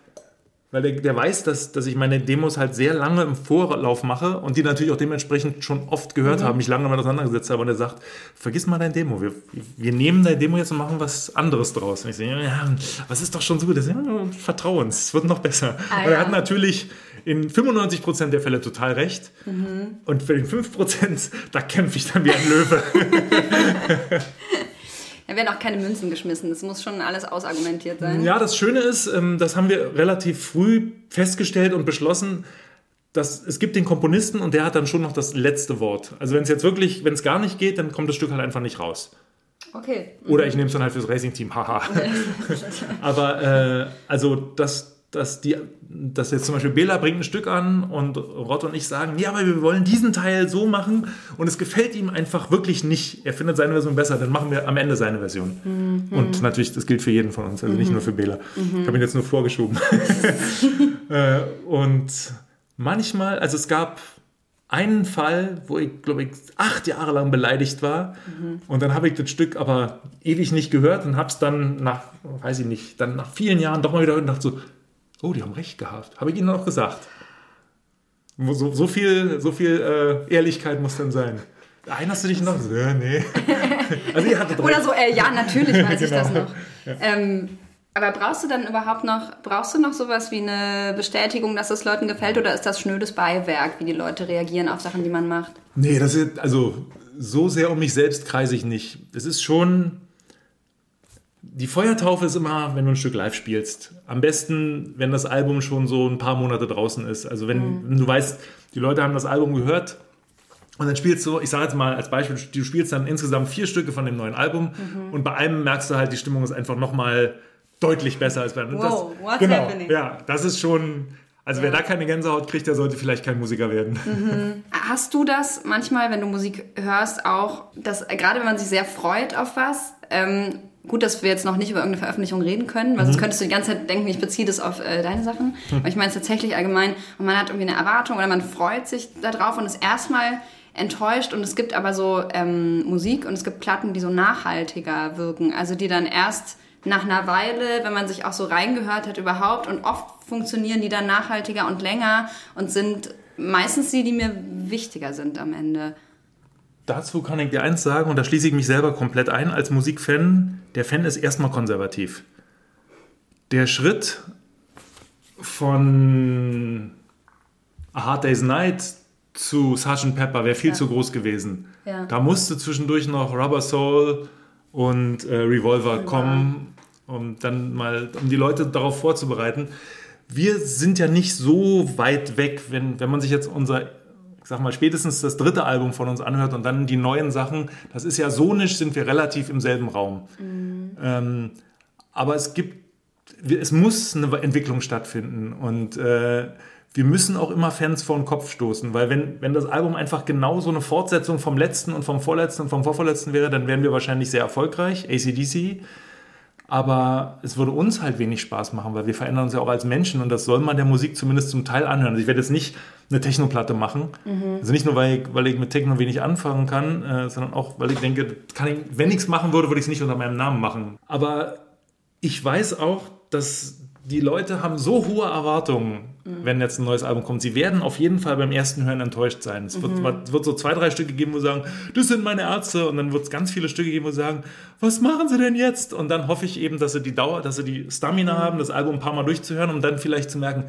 weil der, der weiß, dass, dass ich meine Demos halt sehr lange im Vorlauf mache und die natürlich auch dementsprechend schon oft gehört mhm. haben, mich lange damit auseinandergesetzt habe und er sagt, vergiss mal dein Demo, wir, wir nehmen dein Demo jetzt und machen was anderes draus. Und ich sage, ja, was ist doch schon so gut, das ist, ja, vertrau uns, es wird noch besser. Ah, und er hat natürlich in 95% der Fälle total recht mhm. und für den 5%, da kämpfe ich dann wie ein Löwe. *laughs* Da werden auch keine Münzen geschmissen. Das muss schon alles ausargumentiert sein. Ja, das Schöne ist, ähm, das haben wir relativ früh festgestellt und beschlossen, dass es gibt den Komponisten und der hat dann schon noch das letzte Wort. Also wenn es jetzt wirklich, wenn es gar nicht geht, dann kommt das Stück halt einfach nicht raus. Okay. Oder ich nehme es dann halt fürs Racing-Team, haha. *laughs* Aber äh, also das, dass, die, dass jetzt zum Beispiel Bela bringt ein Stück an und Rott und ich sagen, ja, aber wir wollen diesen Teil so machen und es gefällt ihm einfach wirklich nicht. Er findet seine Version besser, dann machen wir am Ende seine Version. Mhm. Und natürlich, das gilt für jeden von uns, also mhm. nicht nur für Bela. Mhm. Ich habe ihn jetzt nur vorgeschoben. *laughs* Äh, und manchmal, also es gab einen Fall, wo ich, glaube ich, acht Jahre lang beleidigt war. Mhm. Und dann habe ich das Stück aber ewig nicht gehört und habe es dann nach, weiß ich nicht, dann nach vielen Jahren doch mal wieder gedacht so, oh, die haben recht gehabt. Habe ich ihnen auch gesagt. So, so viel, so viel äh, Ehrlichkeit muss dann sein. Erinnerst du dich noch? Ja, nee. *laughs* also ihr hattet Oder so, äh, ja, natürlich weiß *laughs* genau. ich das noch. Ja. Ähm, aber brauchst du dann überhaupt noch, brauchst du noch sowas wie eine Bestätigung, dass es Leuten gefällt oder ist das schnödes Beiwerk, wie die Leute reagieren auf Sachen, die man macht? Nee, das ist, also so sehr um mich selbst kreise ich nicht. Es ist schon, die Feuertaufe ist immer, wenn du ein Stück live spielst. Am besten, wenn das Album schon so ein paar Monate draußen ist. Also wenn, mhm. wenn du weißt, die Leute haben das Album gehört und dann spielst du, ich sage jetzt mal als Beispiel, du spielst dann insgesamt vier Stücke von dem neuen Album mhm. und bei einem merkst du halt, die Stimmung ist einfach nochmal deutlich besser als bei anderen. Wow, das, what's genau, happening? Ja, das ist schon. Also ja. wer da keine Gänsehaut kriegt, der sollte vielleicht kein Musiker werden. Mhm. *laughs* Hast du das manchmal, wenn du Musik hörst, auch, dass gerade wenn man sich sehr freut auf was, ähm, gut, dass wir jetzt noch nicht über irgendeine Veröffentlichung reden können, weil mhm. sonst könntest du die ganze Zeit denken, ich beziehe das auf äh, deine Sachen. Mhm. Aber ich meine es tatsächlich allgemein und man hat irgendwie eine Erwartung oder man freut sich darauf und ist erstmal enttäuscht und es gibt aber so ähm, Musik und es gibt Platten, die so nachhaltiger wirken, also die dann erst nach einer Weile, wenn man sich auch so reingehört hat überhaupt und oft funktionieren die dann nachhaltiger und länger und sind meistens die, die mir wichtiger sind am Ende. Dazu kann ich dir eins sagen, und da schließe ich mich selber komplett ein als Musikfan. Der Fan ist erstmal konservativ. Der Schritt von A Hard Day's Night zu Sgt. Pepper wäre viel ja. zu groß gewesen. Ja. Da musste zwischendurch noch Rubber Soul und äh, Revolver ja. kommen, um dann mal, um die Leute darauf vorzubereiten. Wir sind ja nicht so weit weg, wenn, wenn man sich jetzt unser ich sag mal, spätestens das dritte Album von uns anhört und dann die neuen Sachen, das ist ja sonisch, sind wir relativ im selben Raum. Mhm. Ähm, aber es gibt, es muss eine Entwicklung stattfinden und äh, wir müssen auch immer Fans vor den Kopf stoßen, weil wenn, wenn das Album einfach genau so eine Fortsetzung vom letzten und vom vorletzten und vom vorvorletzten wäre, dann wären wir wahrscheinlich sehr erfolgreich, ACDC. Aber es würde uns halt wenig Spaß machen, weil wir verändern uns ja auch als Menschen und das soll man der Musik zumindest zum Teil anhören. Also ich werde jetzt nicht eine Technoplatte machen. Mhm. Also nicht nur, weil ich, weil ich mit Techno wenig anfangen kann, äh, sondern auch, weil ich denke, kann ich, wenn ich es machen würde, würde ich es nicht unter meinem Namen machen. Aber ich weiß auch, dass die Leute haben so hohe Erwartungen, mhm. wenn jetzt ein neues Album kommt. Sie werden auf jeden Fall beim ersten Hören enttäuscht sein. Es wird, mhm. wird, so zwei, drei Stücke geben, wo sie sagen, das sind meine Ärzte. Und dann wird es ganz viele Stücke geben, wo sie sagen, was machen sie denn jetzt? Und dann hoffe ich eben, dass sie die Dauer, dass sie die Stamina mhm. haben, das Album ein paar Mal durchzuhören, um dann vielleicht zu merken,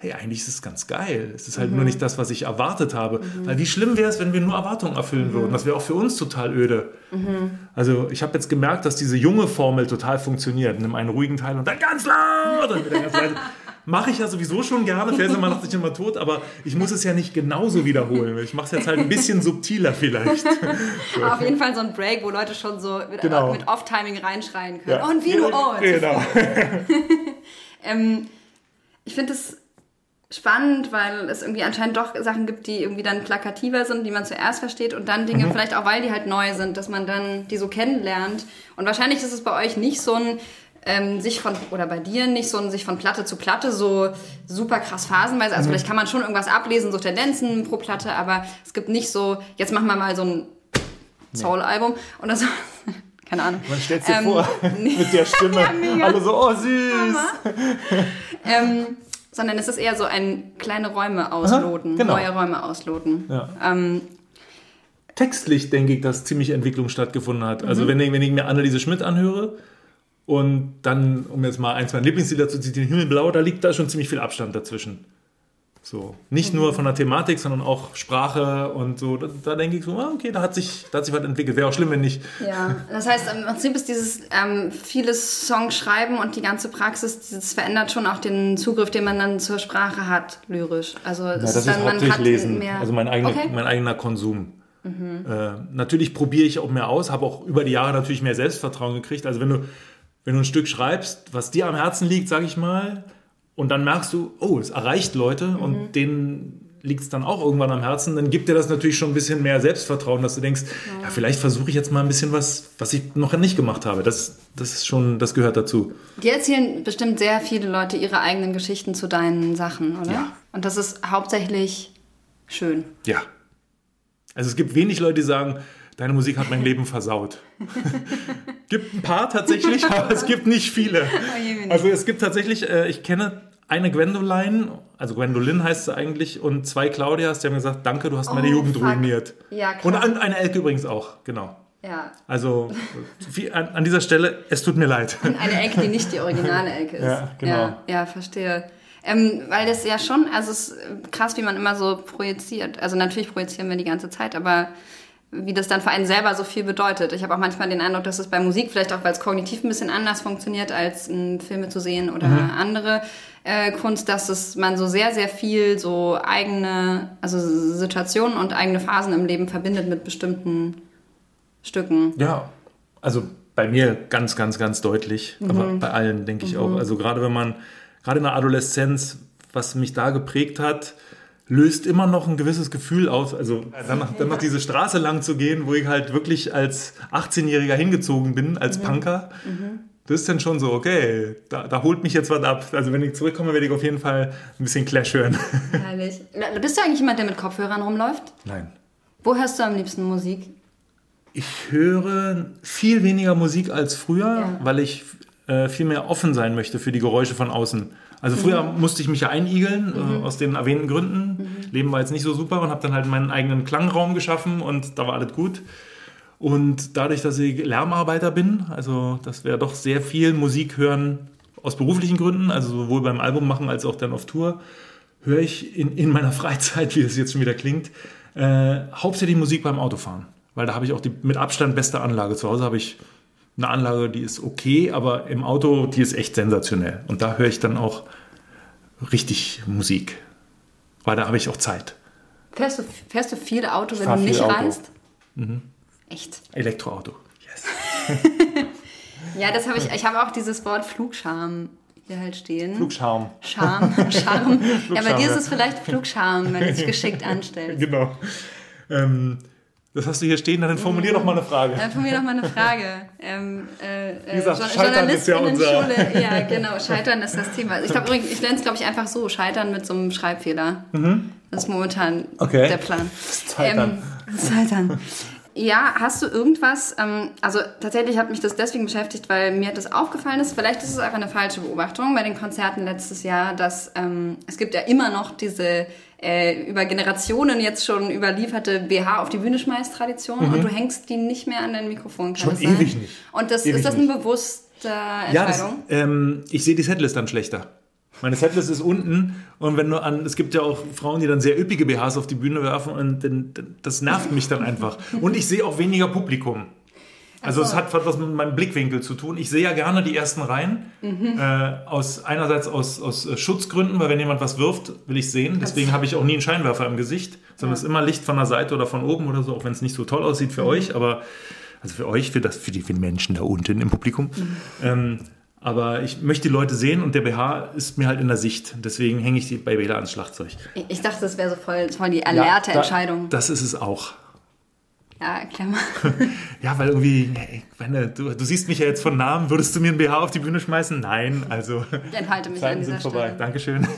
hey, eigentlich ist es ganz geil. Es ist halt mhm. nur nicht das, was ich erwartet habe. Mhm. Weil wie schlimm wäre es, wenn wir nur Erwartungen erfüllen mhm. würden? Das wäre auch für uns total öde. Mhm. Also ich habe jetzt gemerkt, dass diese junge Formel total funktioniert. Nimm einen ruhigen Teil und dann ganz laut und wieder ganz leise. *laughs* Mache ich ja sowieso schon gerne. Felsenmann macht sich immer tot, aber ich muss es ja nicht genauso wiederholen. Ich mache es jetzt halt ein bisschen subtiler vielleicht. *laughs* So. Auf jeden Fall so ein Break, wo Leute schon so mit, genau. mit Off-Timing reinschreien können. Ja. Und wie du oh, Genau. *laughs* ähm, ich finde es spannend, weil es irgendwie anscheinend doch Sachen gibt, die irgendwie dann plakativer sind, die man zuerst versteht und dann Dinge, mhm. vielleicht auch weil die halt neu sind, dass man dann die so kennenlernt. Und wahrscheinlich ist es bei euch nicht so ein ähm, sich von, oder bei dir nicht so ein sich von Platte zu Platte so super krass phasenweise. Also mhm. vielleicht kann man schon irgendwas ablesen, so Tendenzen pro Platte, aber es gibt nicht so, jetzt machen wir mal so ein Soul-Album oder so. *laughs* Keine Ahnung. Man stellt sich ähm, vor, *laughs* mit der Stimme. *laughs* ja, Alle so, oh süß. ähm, sondern es ist eher so ein kleine Räume ausloten, Aha, genau. neue Räume ausloten. Ja. Ähm, Textlich denke ich, dass ziemlich Entwicklung stattgefunden hat. Also mhm. wenn ich, wenn ich mir Anneliese Schmidt anhöre und dann, um jetzt mal ein, zwei Lieblingslieder zu zitieren, Himmelblau, da liegt da schon ziemlich viel Abstand dazwischen. So, nicht mhm. nur von der Thematik, sondern auch Sprache und so. Da, da denke ich so, ah, okay, da hat sich, da hat sich was entwickelt. Wäre auch schlimm, wenn nicht. Ja, das heißt, im Prinzip ist dieses ähm, vieles Song schreiben und die ganze Praxis, das verändert schon auch den Zugriff, den man dann zur Sprache hat, lyrisch. Also das, ja, das ist, dann, ist hauptsächlich lesen, mehr also mein eigener, okay. mein eigener Konsum. Mhm. Äh, natürlich probiere ich auch mehr aus, habe auch über die Jahre natürlich mehr Selbstvertrauen gekriegt. Also wenn du, wenn du ein Stück schreibst, was dir am Herzen liegt, sage ich mal, und dann merkst du, oh, es erreicht Leute und Mhm. denen liegt es dann auch irgendwann am Herzen, dann gibt dir das natürlich schon ein bisschen mehr Selbstvertrauen, dass du denkst, ja, vielleicht versuche ich jetzt mal ein bisschen was, was ich noch nicht gemacht habe. Das, das ist schon, das gehört dazu. Dir erzählen bestimmt sehr viele Leute ihre eigenen Geschichten zu deinen Sachen, oder? Ja. Und das ist hauptsächlich schön. Ja. Also es gibt wenig Leute, die sagen, deine Musik hat mein Leben versaut. *laughs* gibt ein paar tatsächlich, aber es gibt nicht viele. Also es gibt tatsächlich, äh, ich kenne eine Gwendoline, also Gwendolyn heißt sie eigentlich, und zwei Claudias, die haben gesagt, danke, du hast meine Oh, Jugend fuck. ruiniert. Ja, klar. Und eine Elke übrigens auch, genau. Ja. Also an, an dieser Stelle, es tut mir leid. Eine Elke, die nicht die originale Elke ist. *laughs* Ja, genau. Ja, ja verstehe. Ähm, weil das ja schon, also es ist krass, wie man immer so projiziert. Also natürlich projizieren wir die ganze Zeit, aber wie das dann für einen selber so viel bedeutet. Ich habe auch manchmal den Eindruck, dass es bei Musik vielleicht auch, weil es kognitiv ein bisschen anders funktioniert, als ähm, Filme zu sehen oder Mhm. andere äh, Kunst, dass es man so sehr, sehr viel so eigene, also Situationen und eigene Phasen im Leben verbindet mit bestimmten Stücken. Ja, also bei mir ganz, ganz, ganz deutlich, aber bei allen denke ich auch. Also gerade wenn man, gerade in der Adoleszenz, was mich da geprägt hat, löst immer noch ein gewisses Gefühl aus. Also dann noch, dann noch diese Straße lang zu gehen, wo ich halt wirklich als 18-Jähriger hingezogen bin, als Punker. Das ist dann schon so, okay, da, da holt mich jetzt was ab. Also wenn ich zurückkomme, werde ich auf jeden Fall ein bisschen Clash hören. Herrlich. Bist du eigentlich jemand, der mit Kopfhörern rumläuft? Nein. Wo hörst du am liebsten Musik? Ich höre viel weniger Musik als früher, Ja. weil ich äh, viel mehr offen sein möchte für die Geräusche von außen. Also früher musste ich mich ja einigeln, äh, aus den erwähnten Gründen. Leben war jetzt nicht so super und habe dann halt meinen eigenen Klangraum geschaffen und da war alles gut. Und dadurch, dass ich Lärmarbeiter bin, also dass wir doch sehr viel Musik hören aus beruflichen Gründen, also sowohl beim Album machen als auch dann auf Tour, höre ich in, in meiner *laughs* Freizeit, wie es jetzt schon wieder klingt, äh, hauptsächlich Musik beim Autofahren. Weil da habe ich auch die mit Abstand beste Anlage. Zu Hause habe ich eine Anlage, die ist okay, aber im Auto, die ist echt sensationell. Und da höre ich dann auch richtig Musik. Weil da habe ich auch Zeit. Fährst du, fährst du viel Auto, wenn du nicht Auto. reist? Echt? Elektroauto. Yes. *laughs* Ja, das habe ich. Ich habe auch dieses Wort Flugscham hier halt stehen. Flugscham. Scham, *laughs* Charme. ja, bei dir ist es vielleicht Flugscham, wenn du es geschickt *laughs* anstellst. Genau. Ähm, das hast du hier stehen, dann formulier doch mal eine Frage. Dann von mir noch mal eine Frage. Ähm, äh, äh, Wie gesagt, Scheitern ist ja unser- Journalistinnen-Schule. Ja, genau. Scheitern ist das Thema. Ich glaube ich lerne es, glaube ich, einfach so. Scheitern mit so einem Schreibfehler. Das ist momentan Mhm. Okay. der Plan. Scheitern. Ähm, Scheitern. Ja, hast du irgendwas, ähm, also tatsächlich hat mich das deswegen beschäftigt, weil mir das aufgefallen ist, vielleicht ist es einfach eine falsche Beobachtung bei den Konzerten letztes Jahr, dass ähm, es gibt ja immer noch diese äh, über Generationen jetzt schon überlieferte BH auf die Bühne schmeißt Tradition und du hängst die nicht mehr an dein Mikrofon. Mhm. Schon ewig nicht. Und das, Ewig ist das eine bewusste Ja, das, Entscheidung? ähm, ich sehe die Setlist dann schlechter. Meine Setlist ist unten und wenn du an, es gibt ja auch Frauen, die dann sehr üppige BHs auf die Bühne werfen und dann, das nervt mich dann einfach. Und ich sehe auch weniger Publikum. Also es hat was mit meinem Blickwinkel zu tun. Ich sehe ja gerne die ersten Reihen. Äh, aus, einerseits aus, aus äh, Schutzgründen, weil wenn jemand was wirft, will ich sehen. Deswegen habe ich auch nie einen Scheinwerfer im Gesicht, sondern es ist immer Licht von der Seite oder von oben oder so, auch wenn es nicht so toll aussieht für euch. Aber also für euch, für, das, für, die, für Menschen da unten im Publikum. Ähm, aber ich möchte die Leute sehen und der BH ist mir halt in der Sicht. Deswegen hänge ich die bei Bela ans Schlagzeug. Ich, dachte, das wäre so voll, voll die alerte da- Entscheidung. Das ist es auch. Ja, klar mal. *laughs* Ja, weil irgendwie, wenn du, du siehst mich ja jetzt von Namen, würdest du mir ein BH auf die Bühne schmeißen? Nein, also Ich enthalte mich an dieser sind vorbei. Stelle. Dankeschön.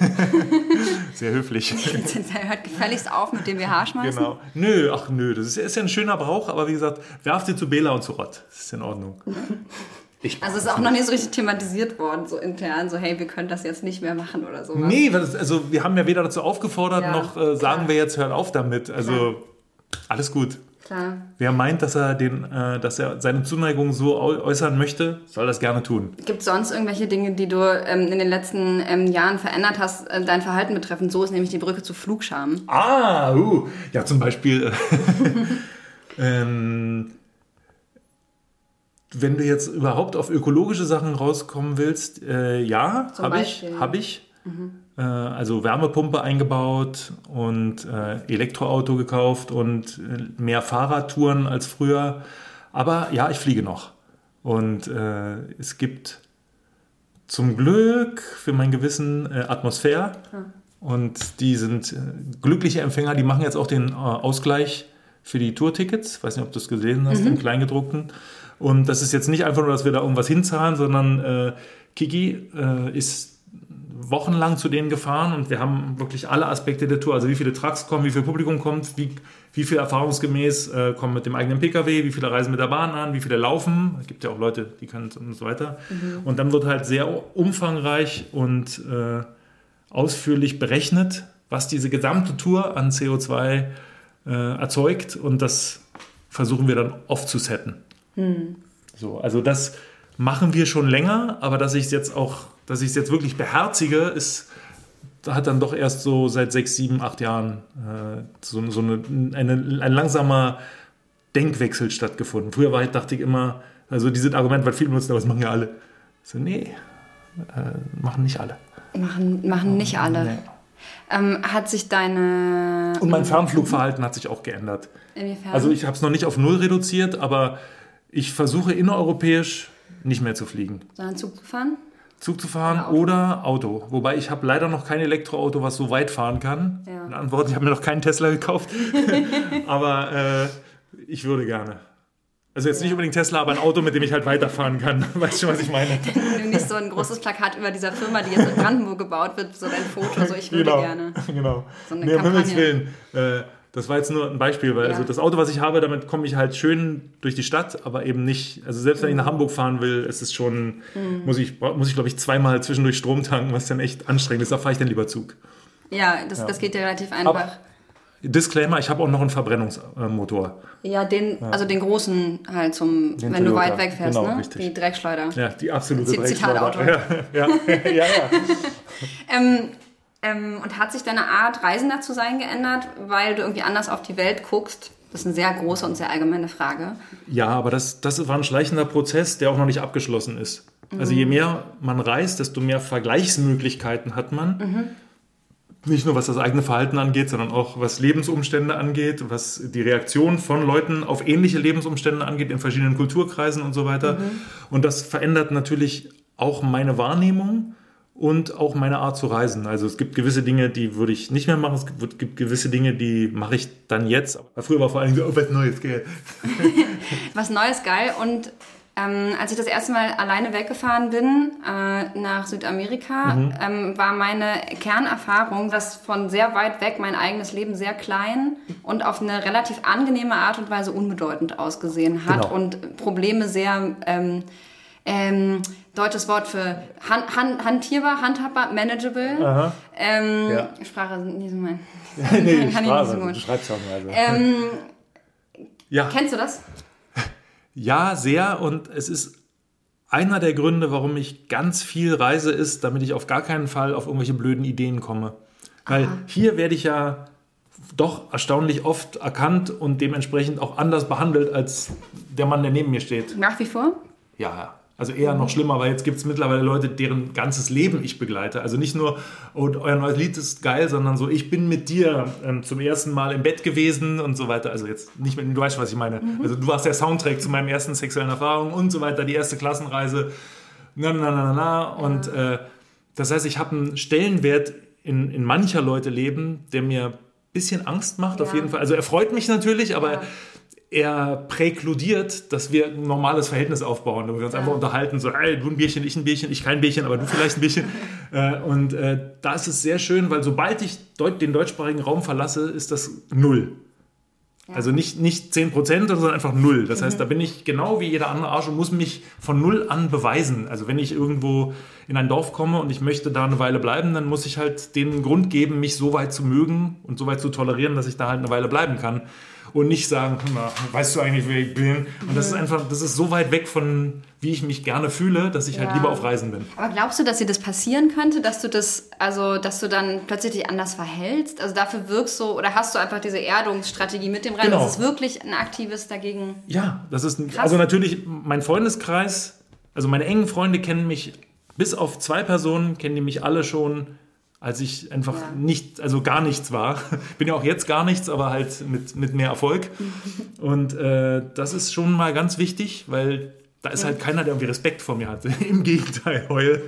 *laughs* Sehr höflich. *laughs* Hört gefälligst auf mit dem BH schmeißen. Genau. Nö, ach nö, das ist, ist ja ein schöner Brauch, aber wie gesagt, werft sie zu Bela und zu Rott. Das ist in Ordnung. Ich Also es ist auch noch nicht so richtig thematisiert worden, so intern, so hey, wir können das jetzt nicht mehr machen oder sowas. Nee, also wir haben ja weder dazu aufgefordert, Ja, noch äh, sagen klar. wir jetzt, hört auf damit. Also alles gut. Klar. Wer meint, dass er, den, äh, dass er seine Zuneigung so äu- äußern möchte, soll das gerne tun. Gibt es sonst irgendwelche Dinge, die du ähm, in den letzten ähm, Jahren verändert hast, äh, dein Verhalten betreffend? So ist nämlich die Brücke zu Flugscham. Ah, uh, ja, zum Beispiel, äh, *laughs* ähm, wenn du jetzt überhaupt auf ökologische Sachen rauskommen willst, äh, ja, habe ich, habe ich. Äh, also Wärmepumpe eingebaut und äh, Elektroauto gekauft und äh, mehr Fahrradtouren als früher. Aber ja, ich fliege noch. Und äh, es gibt zum Glück für mein Gewissen äh, Atmosphäre. Hm. Und die sind glückliche Empfänger, die machen jetzt auch den Ausgleich für die Tourtickets. Weiß nicht, ob du es gesehen hast, mhm. im Kleingedruckten. Und das ist jetzt nicht einfach nur, dass wir da irgendwas hinzahlen, sondern äh, Kiki äh, ist wochenlang zu denen gefahren und wir haben wirklich alle Aspekte der Tour, also wie viele Trucks kommen, wie viel Publikum kommt, wie, wie viel erfahrungsgemäß äh, kommen mit dem eigenen Pkw, wie viele reisen mit der Bahn an, wie viele laufen. Es gibt ja auch Leute, die können und so weiter. Mhm. Und dann wird halt sehr umfangreich und äh, ausführlich berechnet, was diese gesamte Tour an CO2 äh, erzeugt und das versuchen wir dann oft zu setten. Mhm. So, also das machen wir schon länger, aber dass ich es jetzt auch, dass ich es jetzt wirklich beherzige, ist hat dann doch erst so seit sechs, sieben, acht Jahren äh, so, so eine, eine, ein langsamer Denkwechsel stattgefunden. Früher war ich, dachte ich immer, also dieses Argument, was viele benutzen, aber das machen ja alle. So, nee, äh, machen nicht alle. Machen, machen nicht alle. Nee. Ähm, hat sich deine. Und mein Fernflugverhalten hat sich auch geändert. Inwiefern? Also ich habe es noch nicht auf null reduziert, aber ich versuche innereuropäisch nicht mehr zu fliegen. Sondern Zug zu fahren? Zug zu fahren oder Auto. Oder Auto. Wobei ich habe leider noch kein Elektroauto, was so weit fahren kann. Ja. In Antwort, ich habe mir noch keinen Tesla gekauft. *laughs* aber äh, ich würde gerne. Also jetzt ja. nicht unbedingt Tesla, aber ein Auto, mit dem ich halt weiterfahren kann. *laughs* Weißt du, was ich meine? *laughs* nicht so ein großes Plakat über dieser Firma, die jetzt in Brandenburg gebaut wird, so ein Foto, so ich würde genau. gerne. Genau. So nee, um Himmels Willen. Äh, das war jetzt nur ein Beispiel, weil ja. also das Auto, was ich habe, damit komme ich halt schön durch die Stadt, aber eben nicht. Also selbst wenn ich nach Hamburg fahren will, ist es schon, mhm. muss ich, muss ich glaube ich zweimal zwischendurch Strom tanken, was dann echt anstrengend ist. Da fahre ich dann lieber Zug. Ja, das, ja. das geht ja relativ einfach. Aber Disclaimer, ich habe auch noch einen Verbrennungsmotor. Ja, den, ja. also den großen halt zum, den wenn Toyota. du weit wegfährst, genau, ne? Richtig. Die Dreckschleuder. Ja, die absolute Z Dreckschleuder. Zitatauto. *laughs* Ja, ja, ja. ja, ja. *laughs* ähm, ähm, und hat sich deine Art, Reisender zu sein, geändert, weil du irgendwie anders auf die Welt guckst? Das ist eine sehr große und sehr allgemeine Frage. Ja, aber das, das war ein schleichender Prozess, der auch noch nicht abgeschlossen ist. Also je mehr man reist, desto mehr Vergleichsmöglichkeiten hat man. Mhm nicht nur was das eigene Verhalten angeht, sondern auch was Lebensumstände angeht, was die Reaktion von Leuten auf ähnliche Lebensumstände angeht in verschiedenen Kulturkreisen und so weiter. Mhm. Und das verändert natürlich auch meine Wahrnehmung und auch meine Art zu reisen. Also es gibt gewisse Dinge, die würde ich nicht mehr machen. Es gibt, gibt gewisse Dinge, die mache ich dann jetzt. Aber früher war vor allem so, oh, was Neues, geil. *laughs* was Neues, geil. Und ähm, als ich das erste Mal alleine weggefahren bin äh, nach Südamerika, mhm. ähm, war meine Kernerfahrung, dass von sehr weit weg mein eigenes Leben sehr klein und auf eine relativ angenehme Art und Weise unbedeutend ausgesehen hat genau. und Probleme sehr ähm, ähm, deutsches Wort für han, han, hantierbar, handhabbar, manageable. Ähm, ja. Sprache sind nie so mein. *laughs* nee, *laughs* Kann Sprache, ich nicht so gut. Du schreibst auch mal. Also. Ähm, *laughs* ja. Kennst du das? Ja, sehr. Und es ist einer der Gründe, warum ich ganz viel reise, ist, damit ich auf gar keinen Fall auf irgendwelche blöden Ideen komme. Weil Aha. hier werde ich ja doch erstaunlich oft erkannt und dementsprechend auch anders behandelt als der Mann, der neben mir steht. Nach wie vor? Ja, also eher noch schlimmer, weil jetzt gibt es mittlerweile Leute, deren ganzes Leben ich begleite. Also nicht nur, oh, euer neues Lied ist geil, sondern so, ich bin mit dir ähm, zum ersten Mal im Bett gewesen und so weiter. Also jetzt nicht mit, du weißt, was ich meine. Mhm. Also du warst der Soundtrack zu meinem ersten sexuellen Erfahrung und so weiter, die erste Klassenreise. Na, na, na, na, na. Und äh, das heißt, ich habe einen Stellenwert in, in mancher Leute Leben, der mir ein bisschen Angst macht, ja. auf jeden Fall. Also er freut mich natürlich, aber ja er präkludiert, dass wir ein normales Verhältnis aufbauen, wo wir uns ja. einfach unterhalten, so, hey, du ein Bierchen, ich ein Bierchen, ich kein Bierchen, aber du vielleicht ein Bierchen. *laughs* Äh, und äh, da ist es sehr schön, weil sobald ich den deutschsprachigen Raum verlasse, ist das null. Ja. Also nicht, nicht 10% sondern einfach null. Das mhm. heißt, da bin ich genau wie jeder andere Arsch und muss mich von null an beweisen. Also wenn ich irgendwo in ein Dorf komme und ich möchte da eine Weile bleiben, dann muss ich halt den Grund geben, mich so weit zu mögen und so weit zu tolerieren, dass ich da halt eine Weile bleiben kann und nicht sagen, na, weißt du eigentlich, wer ich bin? Und das ist mhm. einfach, das ist so weit weg von, wie ich mich gerne fühle, dass ich halt ja. halt lieber auf Reisen bin. Aber glaubst du, dass dir das passieren könnte, dass du das, also, dass du dann plötzlich dich anders verhältst? Also dafür wirkst du, oder hast du einfach diese Erdungsstrategie mit dem Reisen? Genau. Das ist wirklich ein aktives dagegen. Ja, das ist, ein, also natürlich, mein Freundeskreis, also meine engen Freunde kennen mich, bis auf zwei Personen kennen die mich alle schon als ich einfach ja. nicht, also gar nichts war. *laughs* Bin ja auch jetzt gar nichts, aber halt mit, mit mehr Erfolg. *laughs* Und äh, das ist schon mal ganz wichtig, weil da ist halt keiner, der irgendwie Respekt vor mir hat. *laughs* Im Gegenteil, heul.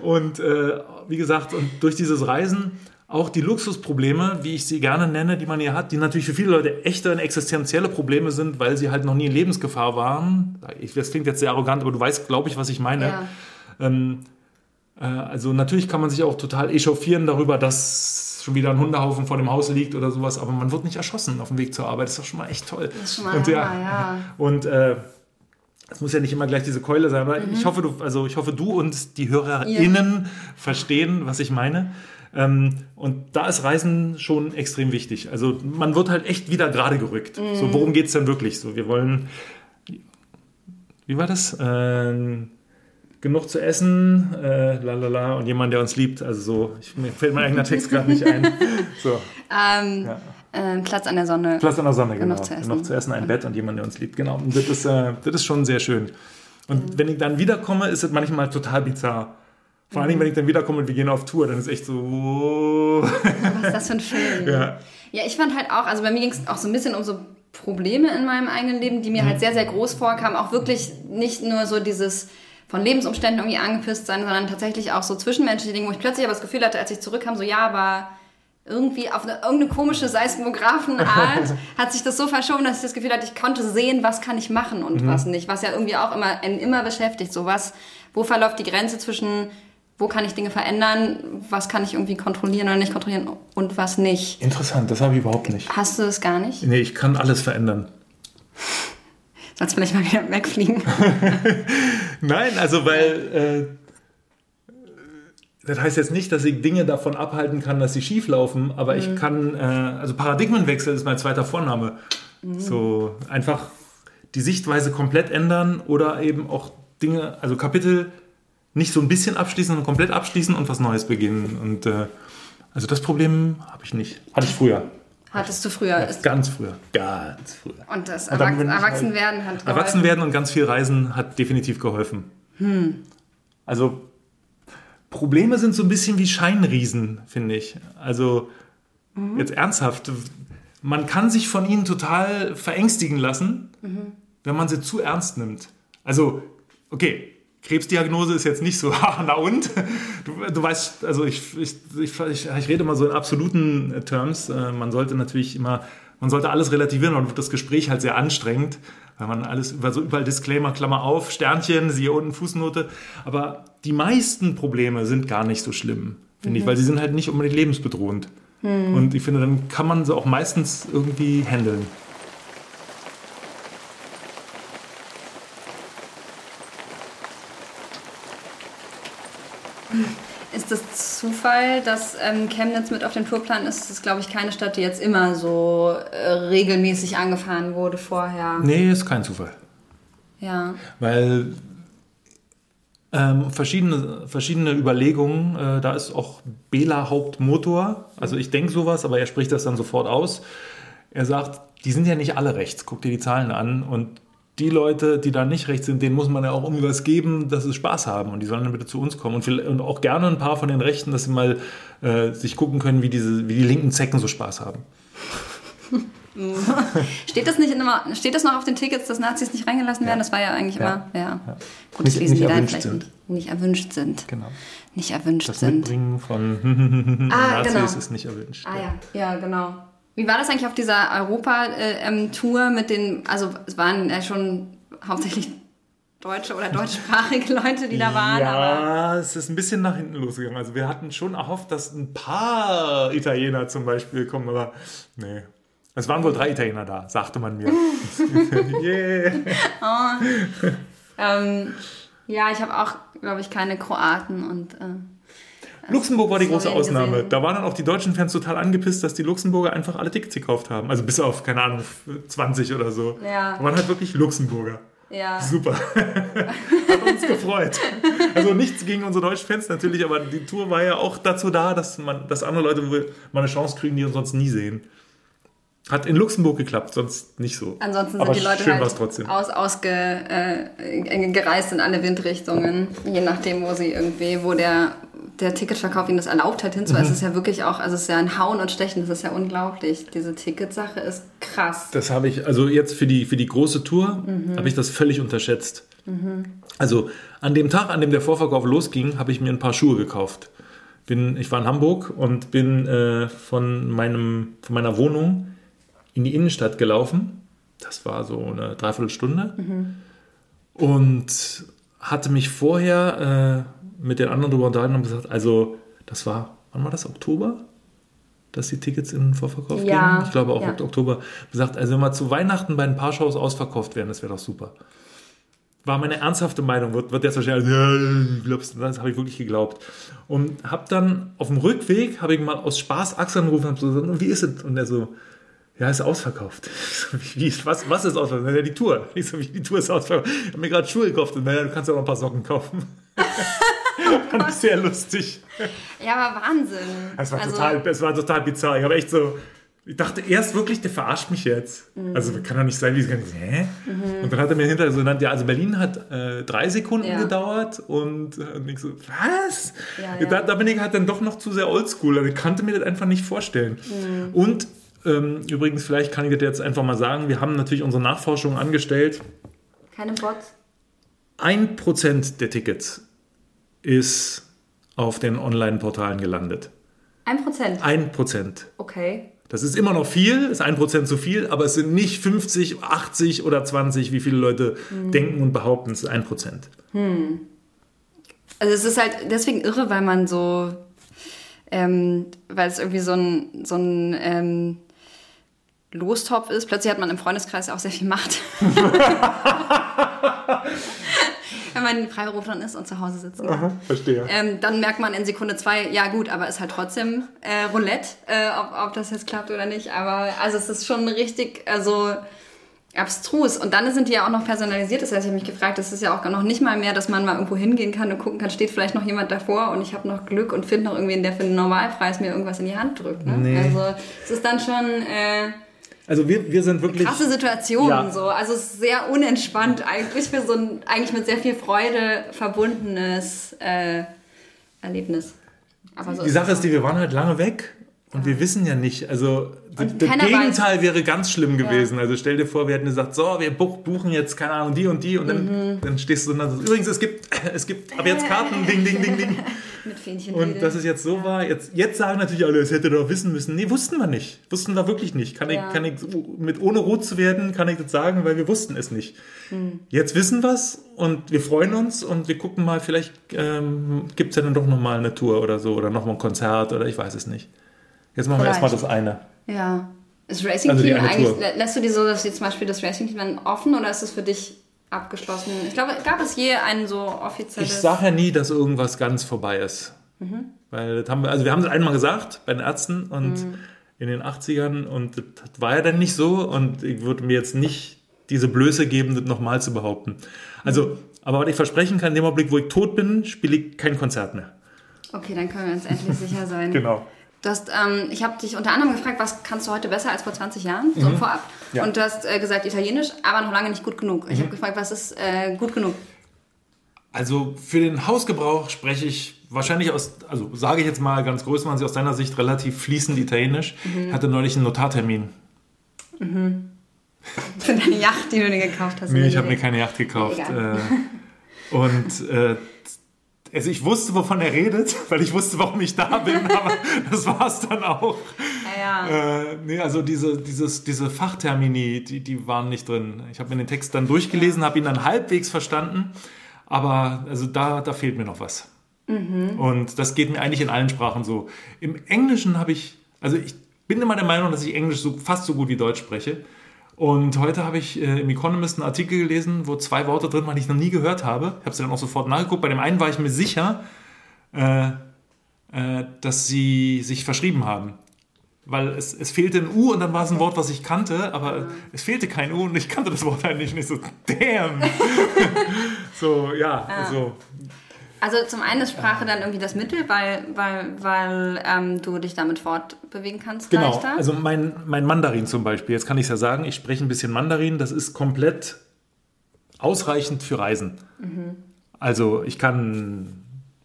und äh, wie gesagt, und durch dieses Reisen auch die Luxusprobleme, wie ich sie gerne nenne, die man hier hat, die natürlich für viele Leute echte und existenzielle Probleme sind, weil sie halt noch nie in Lebensgefahr waren. Das klingt jetzt sehr arrogant, aber du weißt, glaube ich, was ich meine. Ja. Ähm, äh, also natürlich kann man sich auch total echauffieren darüber, dass schon wieder ein Hundehaufen vor dem Haus liegt oder sowas, aber man wird nicht erschossen auf dem Weg zur Arbeit. Das ist doch schon mal echt toll. Das ist schon mal und, ja, ja. *laughs* Und äh, es muss ja nicht immer gleich diese Keule sein, aber mhm. ich hoffe, du, also ich hoffe, du und die HörerInnen ja. verstehen, was ich meine. Ähm, und da ist Reisen schon extrem wichtig. Also man wird halt echt wieder gerade gerückt. Mhm. So, worum geht es denn wirklich? So, wir wollen, wie war das? Ähm, genug zu essen, äh, lalala, und jemand, der uns liebt. Also so, ich, mir fällt mein eigener Text gerade nicht ein. *laughs* So. Ähm, ja. äh, Platz an der Sonne. Platz an der Sonne, genau. Genug zu essen, genug zu essen ein Bett und jemand, der uns liebt. Genau. Und das ist, äh, das ist schon sehr schön. Und mhm. wenn ich dann wiederkomme, ist es manchmal total bizarr. Vor allem, wenn ich dann wiederkomme und wir gehen auf Tour, dann ist echt so. Was ist das für ein Film? *laughs* Ja. Ja, ich fand halt auch, also bei mir ging es auch so ein bisschen um so Probleme in meinem eigenen Leben, die mir mhm. halt sehr, sehr groß vorkamen. Auch wirklich nicht nur so dieses von Lebensumständen irgendwie angepisst sein, sondern tatsächlich auch so zwischenmenschliche Dinge, wo ich plötzlich aber das Gefühl hatte, als ich zurückkam, so ja, aber irgendwie auf eine, irgendeine komische Seismographenart *laughs* hat sich das so verschoben, dass ich das Gefühl hatte, ich konnte sehen, was kann ich machen und mhm. was nicht. Was ja irgendwie auch immer, einen immer beschäftigt. So was, wo verläuft die Grenze zwischen wo kann ich Dinge verändern, was kann ich irgendwie kontrollieren oder nicht kontrollieren und was nicht. Interessant, das habe ich überhaupt nicht. Hast du das gar nicht? Nee, ich kann alles verändern. Sollst vielleicht mal wieder wegfliegen? *laughs* Nein, also weil äh, das heißt jetzt nicht, dass ich Dinge davon abhalten kann, dass sie schief laufen, aber mhm. ich kann, äh, also Paradigmenwechsel ist mein zweiter Vorname. Mhm. So einfach die Sichtweise komplett ändern oder eben auch Dinge, also Kapitel nicht so ein bisschen abschließen, sondern komplett abschließen und was Neues beginnen. Und äh, also das Problem habe ich nicht. Hatte ich früher. Hattest du früher? Ganz früher. Ganz früher. Und das und Erwachsen Erwachsenwerden hat geholfen. Erwachsenwerden und ganz viel Reisen hat definitiv geholfen. Hm. Also Probleme sind so ein bisschen wie Scheinriesen, finde ich. Also mhm. jetzt ernsthaft. Man kann sich von ihnen total verängstigen lassen, mhm. wenn man sie zu ernst nimmt. Also, okay, Krebsdiagnose ist jetzt nicht so, *laughs* na und? Du, du weißt, also ich, ich, ich, ich, rede mal so in absoluten Terms. Äh, man sollte natürlich immer, man sollte alles relativieren und wird das Gespräch halt sehr anstrengend, weil man alles über so überall Disclaimer, Klammer auf, Sternchen, siehe unten Fußnote. Aber die meisten Probleme sind gar nicht so schlimm, finde mhm. ich, weil sie sind halt nicht unbedingt lebensbedrohend. Mhm. Und ich finde, dann kann man sie auch meistens irgendwie handeln. Ist das Zufall, dass ähm, Chemnitz mit auf dem Tourplan ist? Das ist, glaube ich, keine Stadt, die jetzt immer so äh, regelmäßig angefahren wurde vorher. Nee, ist kein Zufall. Ja. Weil ähm, verschiedene, verschiedene Überlegungen, äh, da ist auch Bela Hauptmotor. Also ich denke sowas, aber er spricht das dann sofort aus. Er sagt, die sind ja nicht alle rechts. Guck dir die Zahlen an und die Leute, die da nicht recht sind, denen muss man ja auch irgendwie was geben, dass sie Spaß haben und die sollen dann bitte zu uns kommen und, und auch gerne ein paar von den Rechten, dass sie mal äh, sich gucken können, wie, diese, wie die linken Zecken so Spaß haben. *laughs* steht, das nicht immer, steht das noch auf den Tickets, dass Nazis nicht reingelassen werden? Ja. Das war ja eigentlich ja. immer, ja. ja. Gut, das lesen die dann vielleicht sind. nicht erwünscht sind. Genau. Nicht erwünscht das sind. Das Mitbringen von *laughs* ah, Nazis genau. ist nicht erwünscht. Ah ja, ja, genau. Wie war das eigentlich auf dieser Europa-Tour ähm, mit den, also es waren ja schon hauptsächlich deutsche oder deutschsprachige Leute, die da waren. Ja, es ist ein bisschen nach hinten losgegangen. Also wir hatten schon erhofft, dass ein paar Italiener zum Beispiel kommen, aber nee. Es waren wohl drei Italiener da, sagte man mir. *laughs* yeah. Oh. Ähm, ja, ich habe auch, glaube ich, keine Kroaten und äh, Luxemburg war die große Ausnahme. Gesehen. Da waren dann auch die deutschen Fans total angepisst, dass die Luxemburger einfach alle Tickets gekauft haben. Also bis auf, keine Ahnung, 20 oder so. Ja. Da waren halt wirklich Luxemburger. Ja. Super. *laughs* Hat uns gefreut. Also nichts gegen unsere deutschen Fans natürlich, aber die Tour war ja auch dazu da, dass, man, dass andere Leute mal eine Chance kriegen, die uns sonst nie sehen. Hat in Luxemburg geklappt, sonst nicht so. Ansonsten sind die Leute schön halt trotzdem. aus, ausgereist äh, in alle Windrichtungen, je nachdem, wo sie irgendwie, wo der der Ticketverkauf ihnen das erlaubt hat hinzu. Mhm. Es ist ja wirklich auch, also es ist ja ein Hauen und Stechen, das ist ja unglaublich. Diese Ticketsache ist krass. Das habe ich, also jetzt für die, für die große Tour, mhm. habe ich das völlig unterschätzt. Mhm. Also an dem Tag, an dem der Vorverkauf losging, habe ich mir ein paar Schuhe gekauft. Bin, ich war in Hamburg und bin äh, von, meinem, von meiner Wohnung in die Innenstadt gelaufen. Das war so eine Dreiviertelstunde. Mhm. Und hatte mich vorher äh, mit den anderen darüber unterhalten und gesagt, also das war, wann war das, Oktober? Dass die Tickets in den Vorverkauf ja, gingen? Ich glaube auch ja. Oktober. Gesagt, also wenn mal zu Weihnachten bei ein paar Shows ausverkauft werden, das wäre doch super. War meine ernsthafte Meinung, wird, wird jetzt wahrscheinlich, ja, glaubst, das habe ich wirklich geglaubt. Und habe dann auf dem Rückweg, habe ich mal aus Spaß Axel angerufen und so gesagt, wie ist es? Und er so, ja, ist ausverkauft. *laughs* Wie, was, was ist ausverkauft? Ja, die Tour. Ich so, wie, die Tour ist ausverkauft. Ich habe mir gerade Schuhe gekauft und naja, du kannst ja noch ein paar Socken kaufen. *laughs* *laughs* Fand ich sehr lustig. Ja, aber Wahnsinn. Es war, also, total, es war total bizarr. Ich habe echt so, ich dachte erst wirklich, der verarscht mich jetzt. Mhm. Also kann doch nicht sein, wie sie hä? Mhm. Und dann hat er mir hinterher so genannt, ja, also Berlin hat äh, drei Sekunden ja. gedauert und, äh, und ich so, was? Ja, ja. Da, da, bin ich halt dann doch noch zu sehr oldschool. Also ich kannte mir das einfach nicht vorstellen. Mhm. Und ähm, übrigens, vielleicht kann ich das jetzt einfach mal sagen, wir haben natürlich unsere Nachforschung angestellt. Keine Bots? Ein Prozent der Tickets ist auf den Online-Portalen gelandet. Ein Prozent? Ein Prozent. Okay. Das ist immer noch viel, ist ein Prozent zu viel, aber es sind nicht 50, 80 oder 20, wie viele Leute hm. denken und behaupten, es ist ein Prozent. Hm. Also es ist halt deswegen irre, weil man so, ähm, weil es irgendwie so ein, so ein ähm, Lostopf ist. Plötzlich hat man im Freundeskreis auch sehr viel Macht. *laughs* *laughs* Wenn man Freiberufler ist und zu Hause sitzt. Aha, verstehe. Ähm, dann merkt man in Sekunde zwei, ja gut, aber ist halt trotzdem äh, Roulette, äh, ob, ob das jetzt klappt oder nicht. Aber also es ist schon richtig, also abstrus. Und dann sind die ja auch noch personalisiert. Das heißt, ich habe mich gefragt, das ist ja auch noch nicht mal mehr, dass man mal irgendwo hingehen kann und gucken kann, steht vielleicht noch jemand davor und ich habe noch Glück und finde noch irgendwen, der für den Normalpreis mir irgendwas in die Hand drückt. Ne? Nee. Also es ist dann schon... Äh, also wir, wir sind wirklich. Krasse Situation ja. so. Also es ist sehr unentspannt eigentlich für so ein eigentlich mit sehr viel Freude verbundenes äh, Erlebnis. So die Sache ist die, wir waren halt lange weg und wir wissen ja nicht, also das Gegenteil weiß. wäre ganz schlimm gewesen. Ja. Also stell dir vor, wir hätten gesagt, so, wir buchen jetzt, keine Ahnung, die und die und dann, mhm. dann stehst du und dann so, übrigens, es gibt, *laughs* es gibt ab jetzt Karten, ding, ding, ding, ding. *laughs* Mit Fähnchen. Und dass es jetzt so ja. war, jetzt, jetzt sagen natürlich alle, es hätte doch wissen müssen. Nee, wussten wir nicht. Wussten wir wirklich nicht. Kann ja. ich, kann ich, mit ohne rot zu werden, kann ich das sagen, weil wir wussten es nicht. Mhm. Jetzt wissen wir es und wir freuen uns und wir gucken mal, vielleicht ähm, gibt es ja dann doch nochmal eine Tour oder so oder nochmal ein Konzert oder ich weiß es nicht. Jetzt machen Vielleicht. wir erstmal das eine. Ja. Ist Racing also Team eigentlich, lässt du die so, dass jetzt zum Beispiel das Racing Team dann offen oder ist es für dich abgeschlossen? Ich glaube, gab es je ein so offizielles... Ich sage ja nie, dass irgendwas ganz vorbei ist. Mhm. Weil das haben wir, also wir haben es einmal gesagt bei den Ärzten und mhm. in den 80ern und das war ja dann nicht so und ich würde mir jetzt nicht diese Blöße geben, das nochmal zu behaupten. Also, aber was ich versprechen kann, in dem Augenblick, wo ich tot bin, spiele ich kein Konzert mehr. Okay, dann können wir uns endlich sicher sein. *laughs* genau. Du hast, ähm, ich habe dich unter anderem gefragt, was kannst du heute besser als vor 20 Jahren, so mhm. vorab. Ja. Und du hast äh, gesagt Italienisch, aber noch lange nicht gut genug. Ich mhm. habe gefragt, was ist äh, gut genug? Also für den Hausgebrauch spreche ich wahrscheinlich aus, also sage ich jetzt mal ganz größtenteils aus deiner Sicht relativ fließend Italienisch. Mhm. Ich hatte neulich einen Notartermin. Mhm. Für deine Yacht, die du dir gekauft hast. Nee, ich habe mir keine Yacht gekauft. Äh, und äh, also ich wusste, wovon er redet, *laughs* weil ich wusste, warum ich da bin, *laughs* aber das war es dann auch. Ja, ja. Äh, nee, also diese, dieses, diese Fachtermini, die, die waren nicht drin. Ich habe mir den Text dann durchgelesen, habe ihn dann halbwegs verstanden, aber also da, da fehlt mir noch was. Mhm. Und das geht mir eigentlich in allen Sprachen so. Im Englischen habe ich, also ich bin immer der Meinung, dass ich Englisch so, fast so gut wie Deutsch spreche. Und heute habe ich äh, im Economist einen Artikel gelesen, wo zwei Worte drin waren, die ich noch nie gehört habe. Ich habe sie dann auch sofort nachgeguckt. Bei dem einen war ich mir sicher, äh, äh, dass sie sich verschrieben haben. Weil es, es fehlte ein U und dann war es ein Wort, was ich kannte, aber mhm. es fehlte kein U und ich kannte das Wort eigentlich nicht. So, damn! *laughs* *laughs* so, ja, ah. also also zum einen ist Sprache dann irgendwie das Mittel, weil, weil, weil ähm, du dich damit fortbewegen kannst. Genau, leichter. also mein, mein Mandarin zum Beispiel, jetzt kann ich es ja sagen, ich spreche ein bisschen Mandarin, das ist komplett ausreichend für Reisen. Mhm. Also ich kann,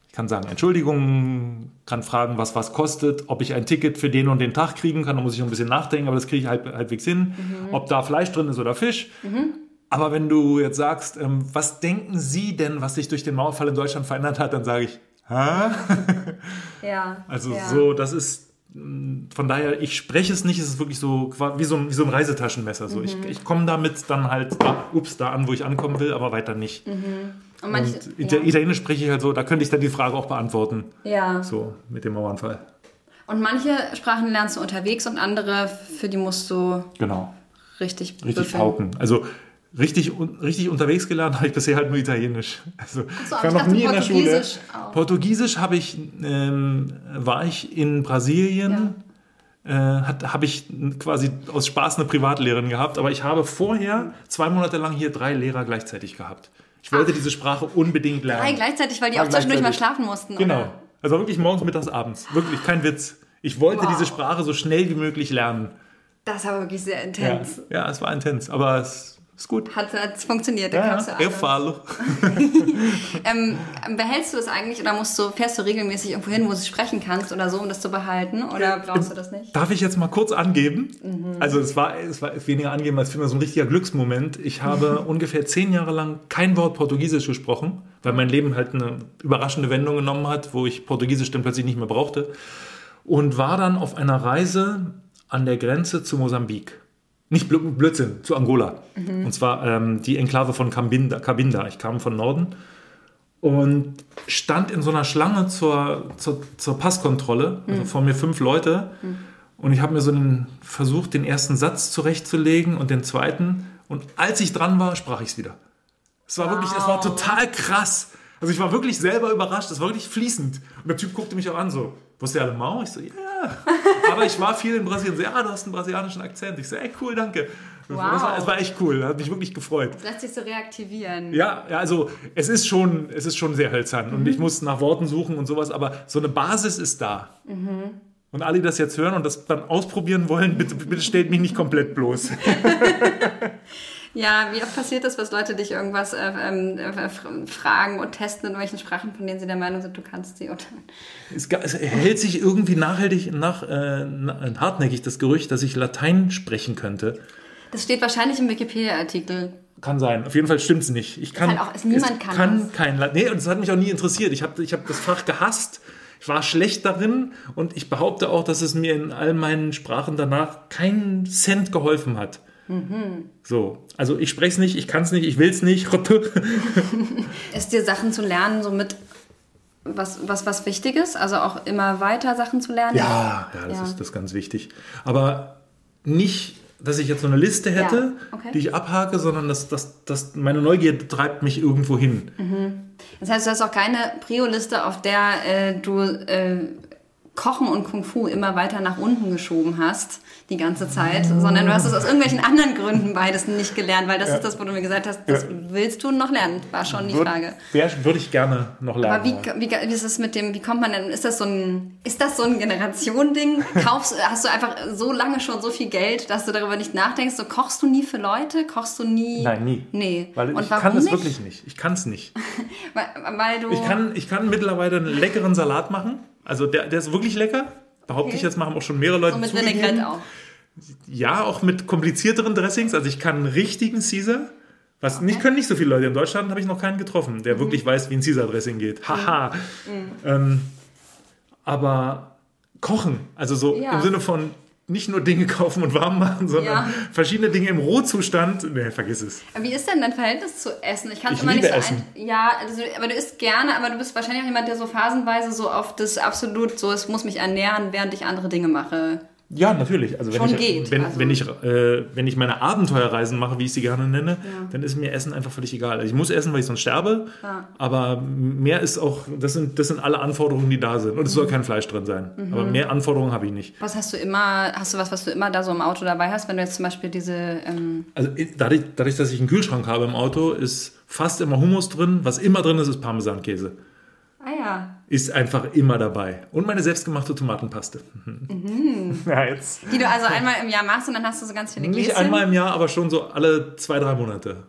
Ich kann sagen, Entschuldigung, kann fragen, was was kostet, ob ich ein Ticket für den und den Tag kriegen kann, da muss ich noch ein bisschen nachdenken, aber das kriege ich halb, halbwegs hin. Mhm. Ob da Fleisch drin ist oder Fisch. Mhm. Aber wenn du jetzt sagst, ähm, was denken Sie denn, was sich durch den Mauerfall in Deutschland verändert hat, dann sage ich, hä? *laughs* Ja. Also ja. so, das ist von daher, ich spreche es nicht, es ist wirklich so wie so ein, wie so ein Reisetaschenmesser. So. Mhm. Ich, ich komme damit dann halt da, ups, da an, wo ich ankommen will, aber weiter nicht. Mhm. Und, manche, und ja. Italienisch spreche ich halt so, da könnte ich dann die Frage auch beantworten. Ja. So, mit dem Mauernfall. Und manche Sprachen lernst du unterwegs und andere, für die musst du genau. richtig Richtig pauken. Also richtig, richtig unterwegs gelernt *laughs* habe ich bisher halt nur Italienisch. Also so, ich war noch nie in der Schule. Auch. Portugiesisch habe ich, ähm, war ich in Brasilien. Ja. Äh, habe ich quasi aus Spaß eine Privatlehrerin gehabt, aber ich habe vorher zwei Monate lang hier drei Lehrer gleichzeitig gehabt. Ich wollte Ach. diese Sprache unbedingt lernen. Drei gleichzeitig, weil die auch zwischendurch mal schlafen mussten. Genau. Oder? Also wirklich morgens, mittags, abends. Wirklich, kein Witz. Ich wollte wow. diese Sprache so schnell wie möglich lernen. Das war wirklich sehr intens. Ja, ja es war intens, aber es ist gut. Hat es funktioniert? Ja, ja. Eu falo. *laughs* ähm, behältst du das eigentlich oder musst du, fährst du regelmäßig irgendwo hin, wo du sprechen kannst oder so, um das zu behalten? Oder brauchst du das nicht? Darf ich jetzt mal kurz angeben? Mhm. Also es war, es war weniger angeben als vielmehr so ein richtiger Glücksmoment. Ich habe *laughs* ungefähr zehn Jahre lang kein Wort Portugiesisch gesprochen, weil mein Leben halt eine überraschende Wendung genommen hat, wo ich Portugiesisch dann plötzlich nicht mehr brauchte. Und war dann auf einer Reise an der Grenze zu Mosambik nicht Blödsinn, zu Angola. Mhm. Und zwar ähm, die Enklave von Cabinda, Cabinda. Ich kam von Norden und stand in so einer Schlange zur, zur, zur Passkontrolle. Also mhm. vor mir fünf Leute. Mhm. Und ich habe mir so einen, versucht, den ersten Satz zurechtzulegen und den zweiten. Und als ich dran war, sprach ich es wieder. Es war wow. wirklich, es war total krass. Also ich war wirklich selber überrascht. Es war wirklich fließend. Und der Typ guckte mich auch an so, ja alle Mau? Ich so, ja. Yeah. Aber ich war viel in Brasilien. So, ja, du hast einen brasilianischen Akzent. Ich so, ey, cool, danke. Wow. Das, war, das war echt cool. Das hat mich wirklich gefreut. Das lässt sich so reaktivieren. Ja, ja also es ist schon, es ist schon sehr hölzern. Mhm. Und ich muss nach Worten suchen und sowas. Aber so eine Basis ist da. Mhm. Und alle, die das jetzt hören und das dann ausprobieren wollen, bitte, bitte stellt mich nicht komplett bloß. *laughs* Ja, wie oft passiert das, was Leute dich irgendwas äh, ähm, äh, fragen und testen in welchen Sprachen, von denen sie der Meinung sind, du kannst sie? Oder? Es, es hält sich irgendwie nachhaltig, nach, äh, hartnäckig das Gerücht, dass ich Latein sprechen könnte. Das steht wahrscheinlich im Wikipedia-Artikel. Kann sein. Auf jeden Fall stimmt es nicht. Ich kann, halt auch, es, niemand kann, kann das. kein Latein. Nee, und das hat mich auch nie interessiert. Ich habe ich hab das Fach gehasst. Ich war schlecht darin und ich behaupte auch, dass es mir in all meinen Sprachen danach keinen Cent geholfen hat. Mhm. So, also ich spreche es nicht, ich kann es nicht, ich will es nicht. *laughs* ist dir Sachen zu lernen so mit was, was, was Wichtiges? Also auch immer weiter Sachen zu lernen? Ja, ja, das, ja. Ist, das ist ganz wichtig. Aber nicht, dass ich jetzt so eine Liste hätte, ja, okay. die ich abhake, sondern dass, dass, dass meine Neugier treibt mich irgendwo hin. Mhm. Das heißt, du hast auch keine Prio-Liste, auf der äh, du äh, Kochen und Kung Fu immer weiter nach unten geschoben hast, die ganze Zeit, sondern du hast es aus irgendwelchen anderen Gründen beides nicht gelernt, weil das ja. ist das, wo du mir gesagt hast, das ja. willst du noch lernen, war schon die Frage. Würde ich gerne noch lernen. Aber wie, wie, wie ist es mit dem, wie kommt man denn, ist das so ein, ist das so ein Generation-Ding? *laughs* Kaufst, hast du einfach so lange schon so viel Geld, dass du darüber nicht nachdenkst, so kochst du nie für Leute, kochst du nie? Nein, nie. Nee. Weil Und ich kann es wirklich nicht, ich kann es nicht. *laughs* weil, weil, du... Ich kann, ich kann mittlerweile einen leckeren Salat machen, also der, der ist wirklich lecker, behaupte okay. ich jetzt, machen auch schon mehrere Leute so mit Vinaigrette auch. Ja, auch mit komplizierteren Dressings. Also ich kann einen richtigen Caesar. Was okay. nicht können nicht so viele Leute. In Deutschland habe ich noch keinen getroffen, der mhm. wirklich weiß, wie ein Caesar-Dressing geht. Haha. Mhm. Ähm, aber kochen, also so ja. im Sinne von nicht nur Dinge kaufen und warm machen, sondern ja. verschiedene Dinge im Rohzustand. Nee, vergiss es. Wie ist denn dein Verhältnis zu Essen? Ich kann es immer nicht so essen. Ein ja, also, aber du isst gerne, aber du bist wahrscheinlich auch jemand, der so phasenweise so auf das absolut so, es muss mich ernähren, während ich andere Dinge mache. Ja, natürlich. Also wenn Schon ich, geht. Wenn, also. wenn, ich, äh, wenn ich meine Abenteuerreisen mache, wie ich sie gerne nenne, ja. dann ist mir Essen einfach völlig egal. Also ich muss essen, weil ich sonst sterbe, ja. aber mehr ist auch, das sind, das sind alle Anforderungen, die da sind. Und es mhm. soll kein Fleisch drin sein. Mhm. Aber mehr Anforderungen habe ich nicht. Was hast du immer, hast du was, was du immer da so im Auto dabei hast, wenn du jetzt zum Beispiel diese... Ähm also dadurch, dadurch, dass ich einen Kühlschrank habe im Auto, ist fast immer Hummus drin. Was immer drin ist, ist Parmesankäse. Ah ja. Ist einfach immer dabei. Und meine selbstgemachte Tomatenpaste. Mhm. *laughs* Ja, jetzt. Die du also einmal im Jahr machst und dann hast du so ganz viele Gläschen? Nicht einmal im Jahr, aber schon so alle zwei, drei Monate.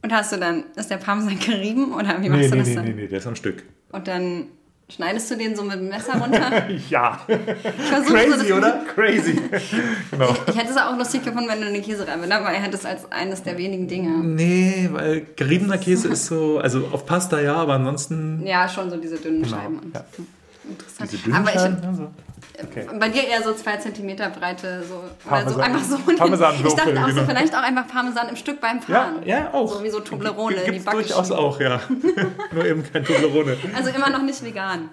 Und hast du dann, ist der Parmesan gerieben oder wie machst nee, du das nee, dann? Nee, nee, nee, der ist am Stück. Und dann schneidest du den so mit dem Messer runter. *laughs* ja. Crazy, so, oder? *laughs* Crazy. genau. Ich hätte es auch lustig gefunden, wenn du eine Käsereibe, ne? weil er hätte es als eines der wenigen Dinge. Nee, weil geriebener Käse ist so, also auf Pasta ja, aber ansonsten. Ja, schon so diese dünnen Genau, Scheiben. Ja. Interessant. Diese dünnen Aber ich, Scheiben, ja, so. Okay. bei dir eher so zwei Zentimeter Breite, so, oder so Parmesan- einfach so. Parmesanwürfel, ich dachte auch so, genau. vielleicht auch einfach Parmesan im Stück beim Ja, Fahren. ja, auch. So wie so Toblerone in die Backe durchaus auch, ja. *laughs* Nur eben kein Toblerone. Also immer noch nicht vegan.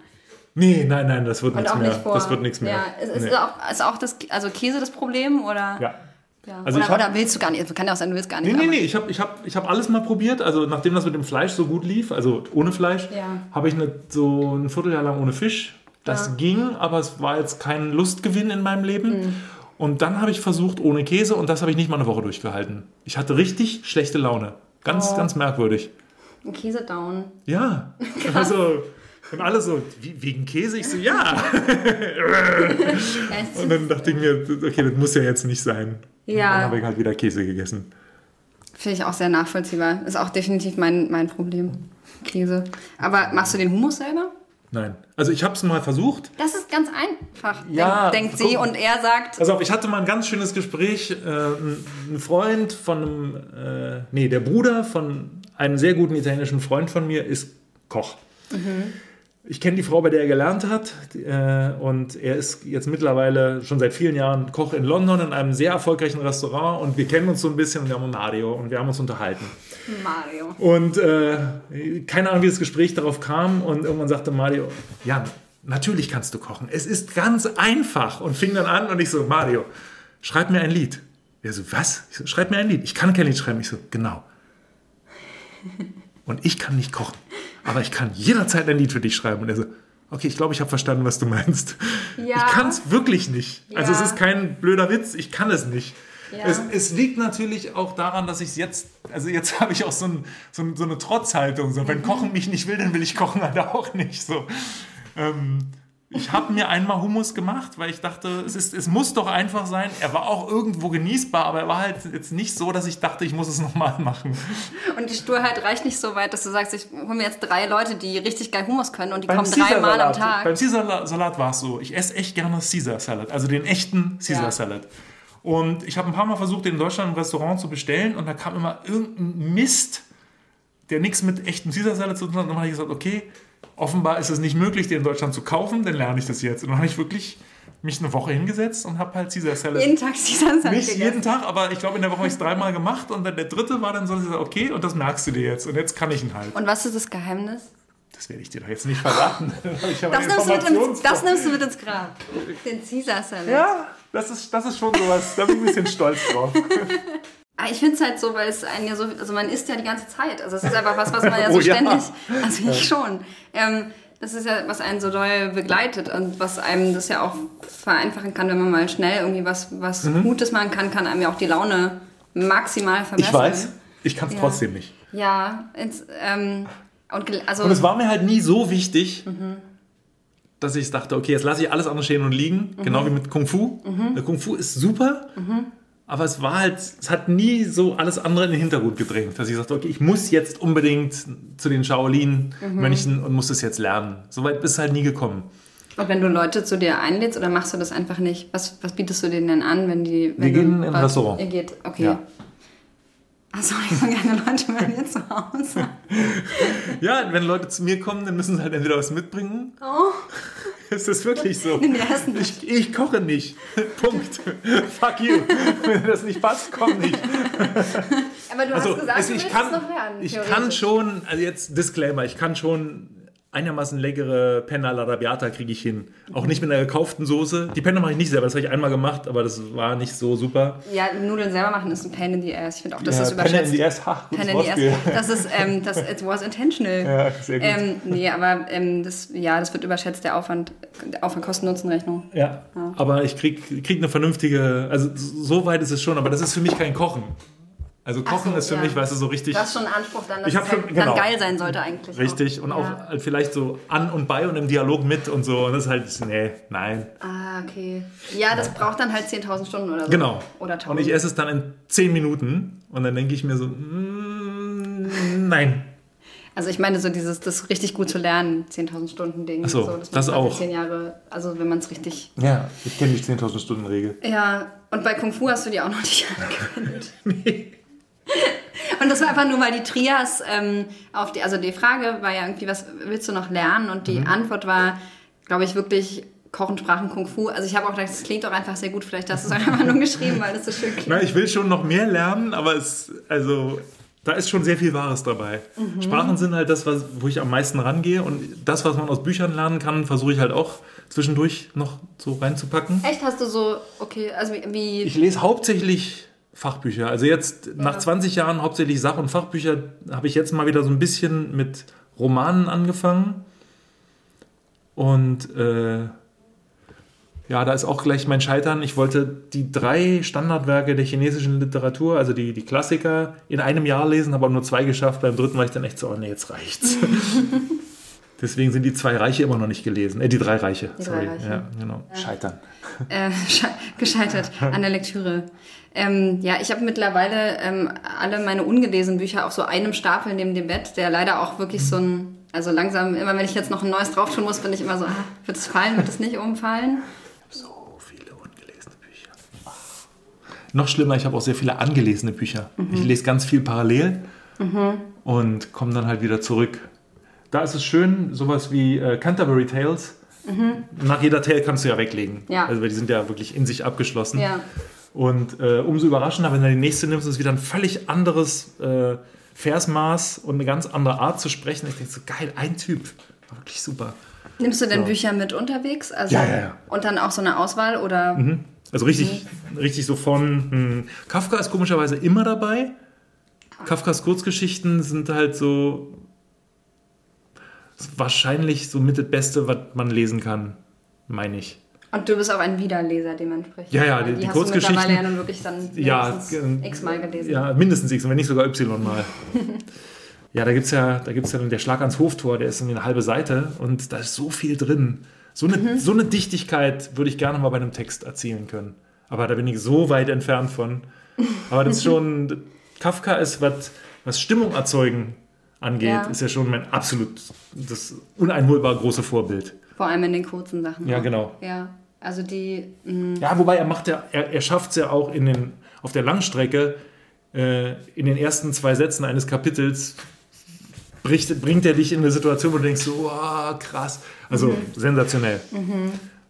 Nee, nein, nein, das wird nichts mehr. nicht. Das wird nichts mehr. Ja, ist, ist, Nee. auch, ist auch das, also Käse das Problem oder? ja. Ja. Also oder, hab- oder willst du gar nicht? Kann ja auch sein, du willst gar nicht. Nee, nee, nee, ich habe ich hab, ich hab alles mal probiert. Also nachdem das mit dem Fleisch so gut lief, also ohne Fleisch, Ja. habe ich eine, so ein Vierteljahr lang ohne Fisch. Das Ja. ging, aber es war jetzt kein Lustgewinn in meinem Leben. Mhm. Und dann habe ich versucht ohne Käse und das habe ich nicht mal eine Woche durchgehalten. Ich hatte richtig schlechte Laune. Ganz, Oh. ganz merkwürdig. Ein Käse down. Ja, *laughs* *laughs* also und alle so, wie, wegen Käse? Ich so, ja. *laughs* Und dann dachte ich mir, okay, das muss ja jetzt nicht sein. Und Ja. dann habe ich halt wieder Käse gegessen. Finde ich auch sehr nachvollziehbar. Ist auch definitiv mein, mein Problem. Käse. Aber machst du den Hummus selber? Nein. Also ich habe es mal versucht. Das ist ganz einfach, Ja, denkt, sie. Und er sagt, Also ich hatte mal ein ganz schönes Gespräch. Äh, ein Freund von einem, äh, nee, der Bruder von einem sehr guten italienischen Freund von mir ist Koch. Ich kenne die Frau, bei der er gelernt hat. Äh, und er ist jetzt mittlerweile schon seit vielen Jahren Koch in London in einem sehr erfolgreichen Restaurant. Und wir kennen uns so ein bisschen und wir haben Mario und wir haben uns unterhalten. Mario. Und äh, keine Ahnung, wie das Gespräch darauf kam. Und irgendwann sagte Mario, Jan, natürlich kannst du kochen. Es ist ganz einfach. Und fing dann an und ich so, Mario, schreib mir ein Lied. Er so, was? Ich so, schreib mir ein Lied. Ich kann kein Lied schreiben. Ich so, genau. Und ich kann nicht kochen. Aber ich kann jederzeit ein Lied für dich schreiben. Und er so, okay, ich glaube, ich habe verstanden, was du meinst. Ja. Ich kann es wirklich nicht. Also es Ja. ist kein blöder Witz, ich kann es nicht. Ja. Es, es liegt natürlich auch daran, dass ich es jetzt, also jetzt *laughs* habe ich auch so, ein, so, ein, so eine Trotzhaltung. So, Mhm. wenn Kochen mich nicht will, dann will ich Kochen halt auch nicht. So. Ähm, ich habe mir einmal Hummus gemacht, weil ich dachte, es, ist, es muss doch einfach sein. Er war auch irgendwo genießbar, aber er war halt jetzt nicht so, dass ich dachte, ich muss es *laughs* nochmal machen. Und die Sturheit reicht nicht so weit, dass du sagst, ich hole mir jetzt drei Leute, die richtig geil Hummus können und die kommen dreimal am Tag. Beim Caesar Salat war es so. Ich esse echt gerne Caesar Salad, also den echten Caesar Ja. Salad. Und ich habe ein paar Mal versucht, den in Deutschland im Restaurant zu bestellen und da kam immer irgendein Mist, der nichts mit echtem Caesar Salad zu tun hat. Und dann habe ich gesagt, okay, offenbar ist es nicht möglich, den in Deutschland zu kaufen, dann lerne ich das jetzt. Und dann habe ich wirklich mich eine Woche hingesetzt und habe halt Caesar Salad. Jeden Tag dieser Salad nicht gegessen. jeden Tag, aber ich glaube, in der Woche habe ich es dreimal gemacht und dann der dritte war dann so, okay, und das merkst du dir jetzt. Und jetzt kann ich ihn halt. Und was ist das Geheimnis? Das werde ich dir doch jetzt nicht verraten. *laughs* Das nimmst, du mit ins, das nimmst du mit ins Grab. Den Caesar Salad. Ja, das ist, das ist schon sowas, da bin ich ein bisschen stolz drauf. *laughs* Aber ich finde es halt so, weil es einen ja so, also man isst ja die ganze Zeit. Also es ist einfach was, was man ja *laughs* Oh so ja. ständig, also ich schon. Ähm, das ist ja, was einen so doll begleitet und was einem das ja auch vereinfachen kann, wenn man mal schnell irgendwie was, was Gutes machen kann, kann einem ja auch die Laune maximal verbessern. Ich weiß, ich kann es Ja. trotzdem nicht. Ja, ins, ähm, und also Und es war mir halt nie so wichtig, dass ich dachte, okay, jetzt lasse ich alles andere stehen und liegen, genau wie mit Kung Fu. Der Kung Fu ist super, aber es war halt, es hat nie so alles andere in den Hintergrund gedrängt, dass ich sagte, okay, ich muss jetzt unbedingt zu den Shaolin-Mönchen und muss das jetzt lernen. Soweit bist du halt nie gekommen. Und wenn du Leute zu dir einlädst oder machst du das einfach nicht? Was, was bietest du denen denn an, wenn die. Wenn Wir gehen in ein Restaurant. Ihr geht, okay. Ja. Achso, ich so gerne Leute bei dir zu Hause. *laughs* Ja, wenn Leute zu mir kommen, dann müssen sie halt entweder was mitbringen. Oh. *laughs* Ist das wirklich so? Nee. Ich, ich koche nicht. *laughs* Punkt. Fuck you. Wenn das nicht passt, komm nicht. Aber du Also, hast gesagt, also du ich kann, es noch lernen. ich kann schon, also jetzt Disclaimer, ich kann schon einigermaßen leckere Penna all'arrabbiata kriege ich hin. Auch nicht mit einer gekauften Soße. Die Penna mache ich nicht selber, das habe ich einmal gemacht, aber das war nicht so super. Ja, Nudeln selber machen ist ein Pain in the ass. Ich finde auch, dass das Penna überschätzt. in the ass, gutes Pain in the ass. Das ist, ähm, das it was intentional. Ja, sehr gut. Ähm, nee, aber ähm, das, ja, das wird überschätzt, der Aufwand, der Aufwand Kosten-Nutzen-Rechnung. Ja, aber ich krieg, krieg eine vernünftige, also so weit ist es schon, aber das ist für mich kein Kochen. Also Kochen so, ist für ja. mich, weißt du, so richtig, Du hast schon einen Anspruch dann, dass Ich es schon- halt genau. dann geil sein sollte eigentlich. richtig und Ja. auch halt vielleicht so an und bei und im Dialog mit und so und das ist halt, nee, nein. Ah, okay. Ja, das braucht dann halt 10.000 Stunden oder so. Genau. Oder 1.000. Und ich esse es dann in 10 Minuten und dann denke ich mir so, mm, nein. Also ich meine so dieses, das richtig gut zu lernen, 10.000 Stunden Ding. Ach so, das, das auch. Zehn Jahre, also wenn man es richtig... Ja, ich kenne die 10.000 Stunden Regel. Ja, und bei Kung Fu hast du die auch noch nicht *laughs* angewendet. nee. *laughs* Und das war einfach nur, weil die Trias ähm, auf die, also die Frage war ja irgendwie, was willst du noch lernen? Und die Antwort war, glaube ich, wirklich Kochen, Sprachen, Kung Fu. Also ich habe auch gedacht, das klingt doch einfach sehr gut. Vielleicht hast du es auch einfach nur geschrieben, weil das so schön klingt. Na, ich will schon noch mehr lernen, aber es, also, da ist schon sehr viel Wahres dabei. Sprachen sind halt das, was, wo ich am meisten rangehe und das, was man aus Büchern lernen kann, versuche ich halt auch zwischendurch noch so reinzupacken. Echt, hast du so, okay, also wie Ich lese hauptsächlich Fachbücher. Also jetzt nach 20 Jahren hauptsächlich Sach- und Fachbücher habe ich jetzt mal wieder so ein bisschen mit Romanen angefangen. Und äh, ja, da ist auch gleich mein Scheitern. Ich wollte die drei Standardwerke der chinesischen Literatur, also die, die Klassiker, in einem Jahr lesen, habe aber nur zwei geschafft. Beim dritten war ich dann echt so, oh nee, jetzt reicht's. *laughs* Deswegen sind die zwei Reiche immer noch nicht gelesen. Äh, die drei Reiche. Die drei sorry. Reiche. Ja, genau. Scheitern. äh, *laughs* sche- gescheitert an der Lektüre. Ähm, ja, ich habe mittlerweile ähm, alle meine ungelesenen Bücher auf so einem Stapel neben dem Bett, der leider auch wirklich so ein, also langsam, immer wenn ich jetzt noch ein neues drauf tun muss, bin ich immer so, ah, wird es fallen, wird es nicht umfallen? So viele ungelesene Bücher. Noch schlimmer, ich habe auch sehr viele angelesene Bücher. Ich lese ganz viel parallel und komme dann halt wieder zurück. Da ist es schön, sowas wie äh, Canterbury Tales. Nach jeder Tale kannst du ja weglegen. Ja. Also weil die sind ja wirklich in sich abgeschlossen. Ja. Und äh, umso überraschender, wenn du die nächste nimmst, ist es wieder ein völlig anderes äh, Versmaß und eine ganz andere Art zu sprechen. Ich denke so, geil, ein Typ. War wirklich super. Nimmst du denn So. Bücher mit unterwegs? Also, Ja, ja, ja. Und dann auch so eine Auswahl oder? Also richtig, richtig so von. Hm, Kafka ist komischerweise immer dabei. Kafkas Kurzgeschichten sind halt so wahrscheinlich so mit das Beste, was man lesen kann, meine ich. Und du bist auch ein Wiederleser dementsprechend. Ja, ja, Weil die- die hast Kurzgeschichten- Du mittlerweile ja nun wirklich dann Ja, x-mal gelesen. Ja, mindestens X, wenn nicht sogar Y mal. ja, da gibt es *laughs* ja, da gibt's ja dann der Schlag ans Hoftor, der ist irgendwie eine halbe Seite und da ist so viel drin. So eine, so eine Dichtigkeit würde ich gerne mal bei einem Text erzielen können. Aber da bin ich so weit entfernt von. Aber das ist *laughs* schon, Kafka ist, was, was Stimmung erzeugen angeht, Ja. ist ja schon mein absolut, das uneinholbar große Vorbild. Vor allem in den kurzen Sachen. Ja, auch. genau. Ja, also die, mh, Ja, wobei er macht ja, er, er schafft es ja auch in den, auf der Langstrecke, äh, in den ersten zwei Sätzen eines Kapitels bricht, bringt er dich in eine Situation, wo du denkst, so, wow, krass. Also sensationell.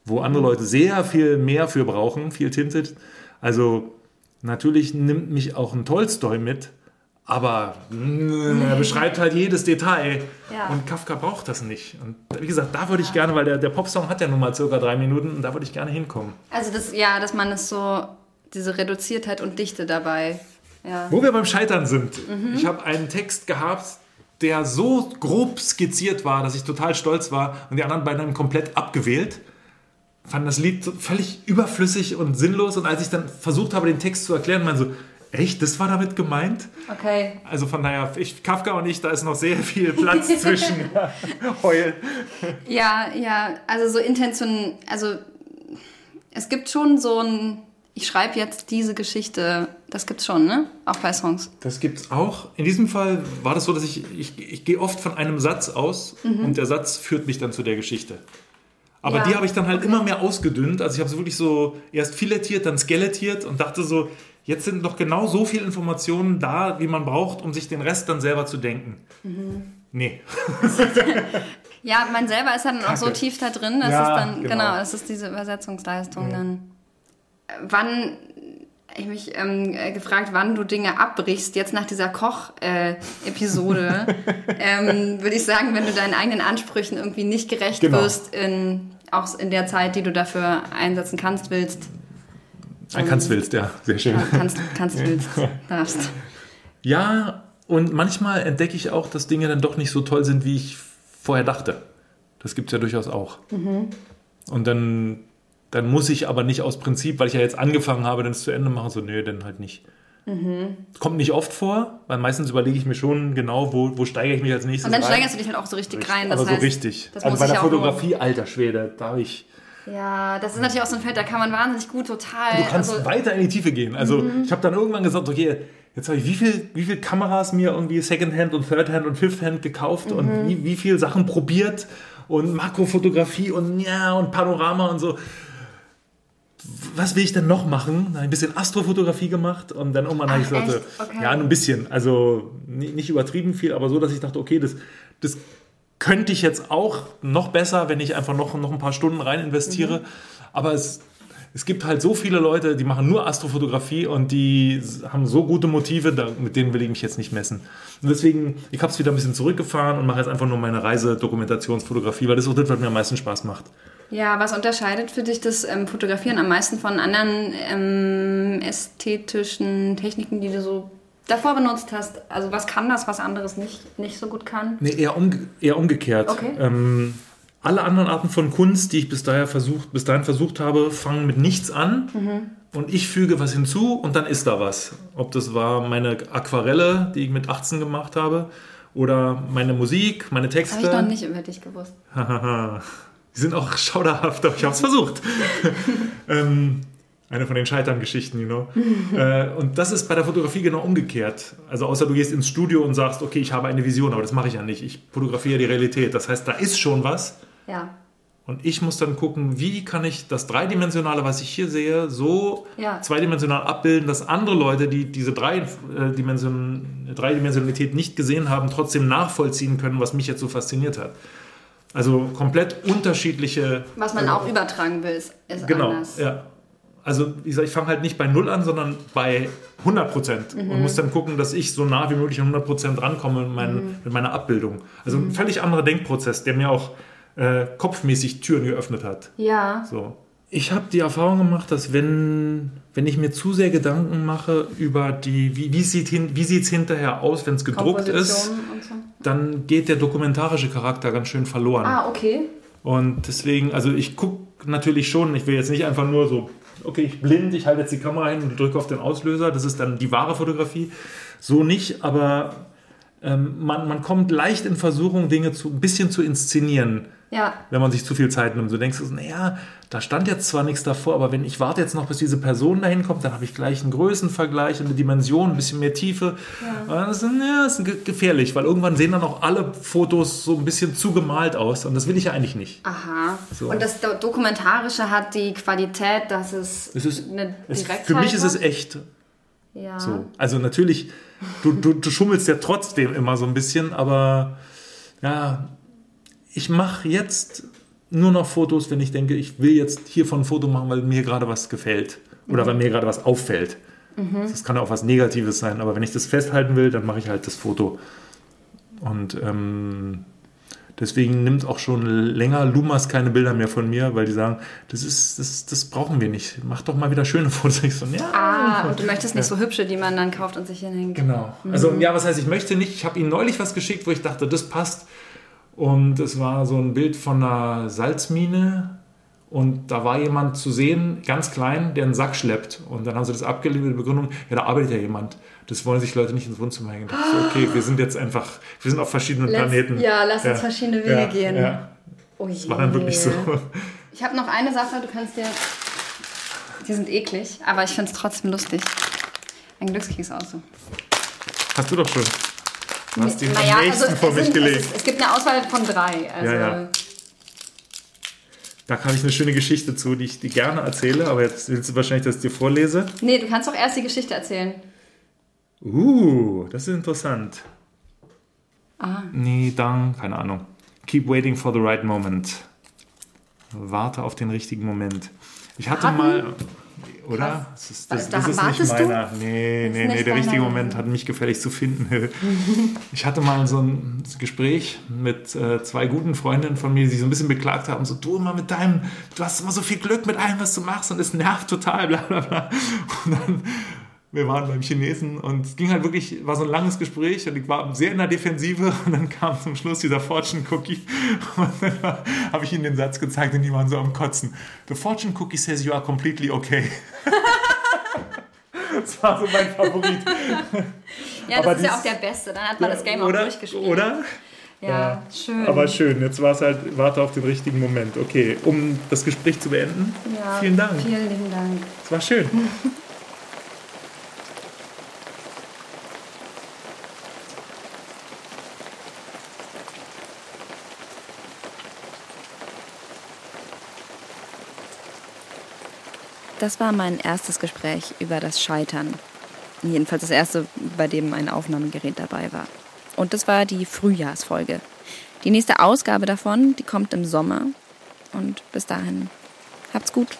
Wo andere Leute sehr viel mehr für brauchen, viel Tinted. Also natürlich nimmt mich auch ein Tolstoi mit, aber mm, er beschreibt halt jedes Detail. Ja. Und Kafka braucht das nicht. Und wie gesagt, da würde ich gerne, weil der, der Popsong hat ja nun mal circa drei Minuten und da würde ich gerne hinkommen. also das, ja, dass man es so, diese Reduziertheit und Dichte dabei. Ja. Wo wir beim Scheitern sind. Ich habe einen Text gehabt, der so grob skizziert war, dass ich total stolz war und die anderen beiden haben ihn komplett abgewählt. Fanden das Lied völlig überflüssig und sinnlos und als ich dann versucht habe, den Text zu erklären, meinte so, echt, das war damit gemeint? Okay. Also von daher, ich, Kafka und ich, da ist noch sehr viel Platz *laughs* zwischen Heul. Ja, ja, also so Intention, also es gibt schon so ein, ich schreibe jetzt diese Geschichte, das gibt's schon, ne? Auch bei Songs. Das gibt's auch. In diesem Fall war das so, dass ich, ich, ich gehe oft von einem Satz aus und der Satz führt mich dann zu der Geschichte. Aber Ja, die habe ich dann halt immer mehr ausgedünnt. Also ich habe sie wirklich so erst filettiert, dann skelettiert und dachte so, jetzt sind noch genau so viele Informationen da, wie man braucht, um sich den Rest dann selber zu denken. Nee. *laughs* Ja, man selber ist dann auch so Kacke. tief da drin, dass Ja, es dann, genau. genau. das ist diese Übersetzungsleistung dann. Äh, Wann, ich mich ähm, äh, gefragt, wann du Dinge abbrichst, jetzt nach dieser Koch-Episode, *laughs* ähm, würde ich sagen, wenn du deinen eigenen Ansprüchen irgendwie nicht gerecht Genau. wirst, in, auch in der Zeit, die du dafür einsetzen kannst, willst, Ein kannst willst, ja. Sehr schön. ja, kannst, kannst, willst, darfst. Ja, und manchmal entdecke ich auch, dass Dinge dann doch nicht so toll sind, wie ich vorher dachte. Das gibt es ja durchaus auch. Und dann, dann muss ich aber nicht aus Prinzip, weil ich ja jetzt angefangen habe, dann es zu Ende machen, so, nö, dann halt nicht. Kommt nicht oft vor, weil meistens überlege ich mir schon genau, wo, wo steige ich mich als nächstes Und dann rein. steigerst du dich halt auch so richtig rein. Das aber heißt, so richtig. Das Also bei der. Fotografie, alter Schwede, da habe ich... Ja, das ist natürlich auch so ein Feld, da kann man wahnsinnig gut total. Du kannst also, weiter in die Tiefe gehen. Also ich habe dann irgendwann gesagt, okay, Jetzt habe ich wie viel, wie viel Kameras mir irgendwie Secondhand und Thirdhand und Fifthhand gekauft Mhm. und wie, wie viel Sachen probiert und Makrofotografie und ja und Panorama und so. Was will ich denn noch machen? Dann Ein bisschen Astrofotografie gemacht und dann irgendwann habe ich gesagt? Okay. ja, ein bisschen. Also ni- nicht übertrieben viel, aber so, dass ich dachte, okay, das, das könnte ich jetzt auch noch besser, wenn ich einfach noch, noch ein paar Stunden rein investiere. Aber es, es gibt halt so viele Leute, die machen nur Astrofotografie und die haben so gute Motive, da, mit denen will ich mich jetzt nicht messen. Und deswegen, ich habe es wieder ein bisschen zurückgefahren und mache jetzt einfach nur meine Reisedokumentationsfotografie, weil das ist auch das, was mir am meisten Spaß macht. Ja, was unterscheidet für dich das ähm, Fotografieren am meisten von anderen ähm, ästhetischen Techniken, die du so davor benutzt hast? Also was kann das, was anderes nicht, nicht so gut kann? Nee, eher, umge eher umgekehrt. Okay. Ähm, alle anderen Arten von Kunst, die ich bis, daher versucht, bis dahin versucht habe, fangen mit nichts an und ich füge was hinzu und dann ist da was. Ob das war meine Aquarelle, die ich mit 18 gemacht habe, oder meine Musik, meine Das habe ich noch Texte. nicht über dich gewusst. *laughs* Die sind auch schauderhaft, aber ich habe es versucht. *laughs* ähm, eine von den Scheitern-Geschichten, you know. *laughs* äh, und das ist bei der Fotografie genau umgekehrt. Also außer du gehst ins Studio und sagst, okay, ich habe eine Vision, aber das mache ich ja nicht. Ich fotografiere die Realität. Das heißt, da ist schon was. Ja. Und ich muss dann gucken, wie kann ich das Dreidimensionale, was ich hier sehe, so Ja. zweidimensional abbilden, dass andere Leute, die diese äh, Dimension, Dreidimensionalität nicht gesehen haben, trotzdem nachvollziehen können, was mich jetzt so fasziniert hat. Also komplett unterschiedliche. Was man äh, auch übertragen will, ist, ist Genau, anders. ja. Also gesagt, ich fange halt nicht bei Null an, sondern bei 100 Prozent Mhm. und muss dann gucken, dass ich so nah wie möglich an 100 Prozent rankomme mit, meinen, Mhm. mit meiner Abbildung. Also ein völlig anderer Denkprozess, der mir auch äh, kopfmäßig Türen geöffnet hat. Ja. So. Ich habe die Erfahrung gemacht, dass wenn, wenn ich mir zu sehr Gedanken mache über die, wie, wie sieht hin, wie sieht's hinterher aus, wenn es gedruckt ist, so. dann geht der dokumentarische Charakter ganz schön verloren. Ah, okay. Und deswegen, also ich gucke natürlich schon, ich will jetzt nicht einfach nur so, okay, ich blind, ich halte jetzt die Kamera hin und drücke auf den Auslöser, das ist dann die wahre Fotografie. So nicht, aber ähm, man, man kommt leicht in Versuchung, Dinge zu, ein bisschen zu inszenieren, Ja. wenn man sich zu viel Zeit nimmt. Du denkst, naja, da stand jetzt zwar nichts davor, aber wenn ich warte jetzt noch, bis diese Person dahin kommt, dann habe ich gleich einen Größenvergleich und eine Dimension, ein bisschen mehr Tiefe. Das, ist, ja, das ist ge- gefährlich, weil irgendwann sehen dann auch alle Fotos so ein bisschen zugemalt aus und das will ich ja eigentlich nicht. Aha. So. Und das Do- Dokumentarische hat die Qualität, dass es, Es ist, eine es, Direktheit für mich ist es echt Ja. so. Also natürlich, du, du, du schummelst ja trotzdem immer so ein bisschen, aber ja, ich mache jetzt nur noch Fotos, wenn ich denke, ich will jetzt hiervon ein Foto machen, weil mir gerade was gefällt oder weil mir gerade was auffällt. Das kann ja auch was Negatives sein, aber wenn ich das festhalten will, dann mache ich halt das Foto. Und ähm, deswegen nimmt auch schon länger Lumas keine Bilder mehr von mir, weil die sagen, das ist, das, das brauchen wir nicht. Mach doch mal wieder schöne *laughs* Fotos. Ich so, ja, Ah, und du möchtest nicht so hübsche, die man dann kauft und sich hinhängt. Genau. Also ja, was heißt, ich möchte nicht. Ich habe ihnen neulich was geschickt, wo ich dachte, das passt. Und es war so ein Bild von einer Salzmine. Und da war jemand zu sehen, ganz klein, der einen Sack schleppt. Und dann haben sie das abgelehnt mit der Begründung, ja, da arbeitet ja jemand. Das wollen sich Leute nicht ins Wohnzimmer hängen. Dachte so, okay, wir sind jetzt einfach, wir sind auf verschiedenen Let's- Planeten. ja, lass uns verschiedene Wege ja, gehen. Ja, Oh das war dann wirklich so. Ich habe noch eine Sache, du kannst dir. Die sind eklig, aber ich finde es trotzdem lustig. Ein Glückskeks aussuchen. Hast du doch schon. Du hast die Naja, am nächsten also vor mich sind, gelegt. es, ist, es gibt eine Auswahl von drei. Also, Ja, ja. Da habe ich eine schöne Geschichte zu, die ich dir gerne erzähle, aber jetzt willst du wahrscheinlich, dass ich dir vorlese. Nee, du kannst doch erst die Geschichte erzählen. Uh, das ist interessant. Ah. Nee, dann, keine Ahnung. Keep waiting for the right moment. Warte auf den richtigen Moment. Ich hatte Warten? mal, oder? Das ist, das, Da das ist nicht wartest du? meiner. Nee, nee, nee, der richtige. Moment hat mich gefälligst zu finden. *laughs* Ich hatte mal so ein Gespräch mit äh, zwei guten Freundinnen von mir, die sich so ein bisschen beklagt haben, so du immer mit deinem, du hast immer so viel Glück mit allem, was du machst und es nervt total, bla bla bla. Und dann, wir waren beim Chinesen und es ging halt wirklich, war so ein langes Gespräch und ich war sehr in der Defensive und dann kam zum Schluss dieser Fortune Cookie und dann habe ich ihnen den Satz gezeigt und die waren so am Kotzen. The Fortune Cookie says you are completely okay. *laughs* Das war so mein Favorit. *laughs* Ja, das Aber ist ja dies- auch der Beste. Dann hat man das Game auch oder? durchgespielt. Oder? Ja, Ja. schön. Aber schön, jetzt war es halt, warte auf den richtigen Moment. Okay, um das Gespräch zu beenden, ja, vielen Dank. Vielen lieben Dank. Es war schön. *laughs* Das war mein erstes Gespräch über das Scheitern. Jedenfalls das erste, bei dem ein Aufnahmegerät dabei war. Und das war die Frühjahrsfolge. Die nächste Ausgabe davon, die kommt im Sommer. Und bis dahin, habt's gut.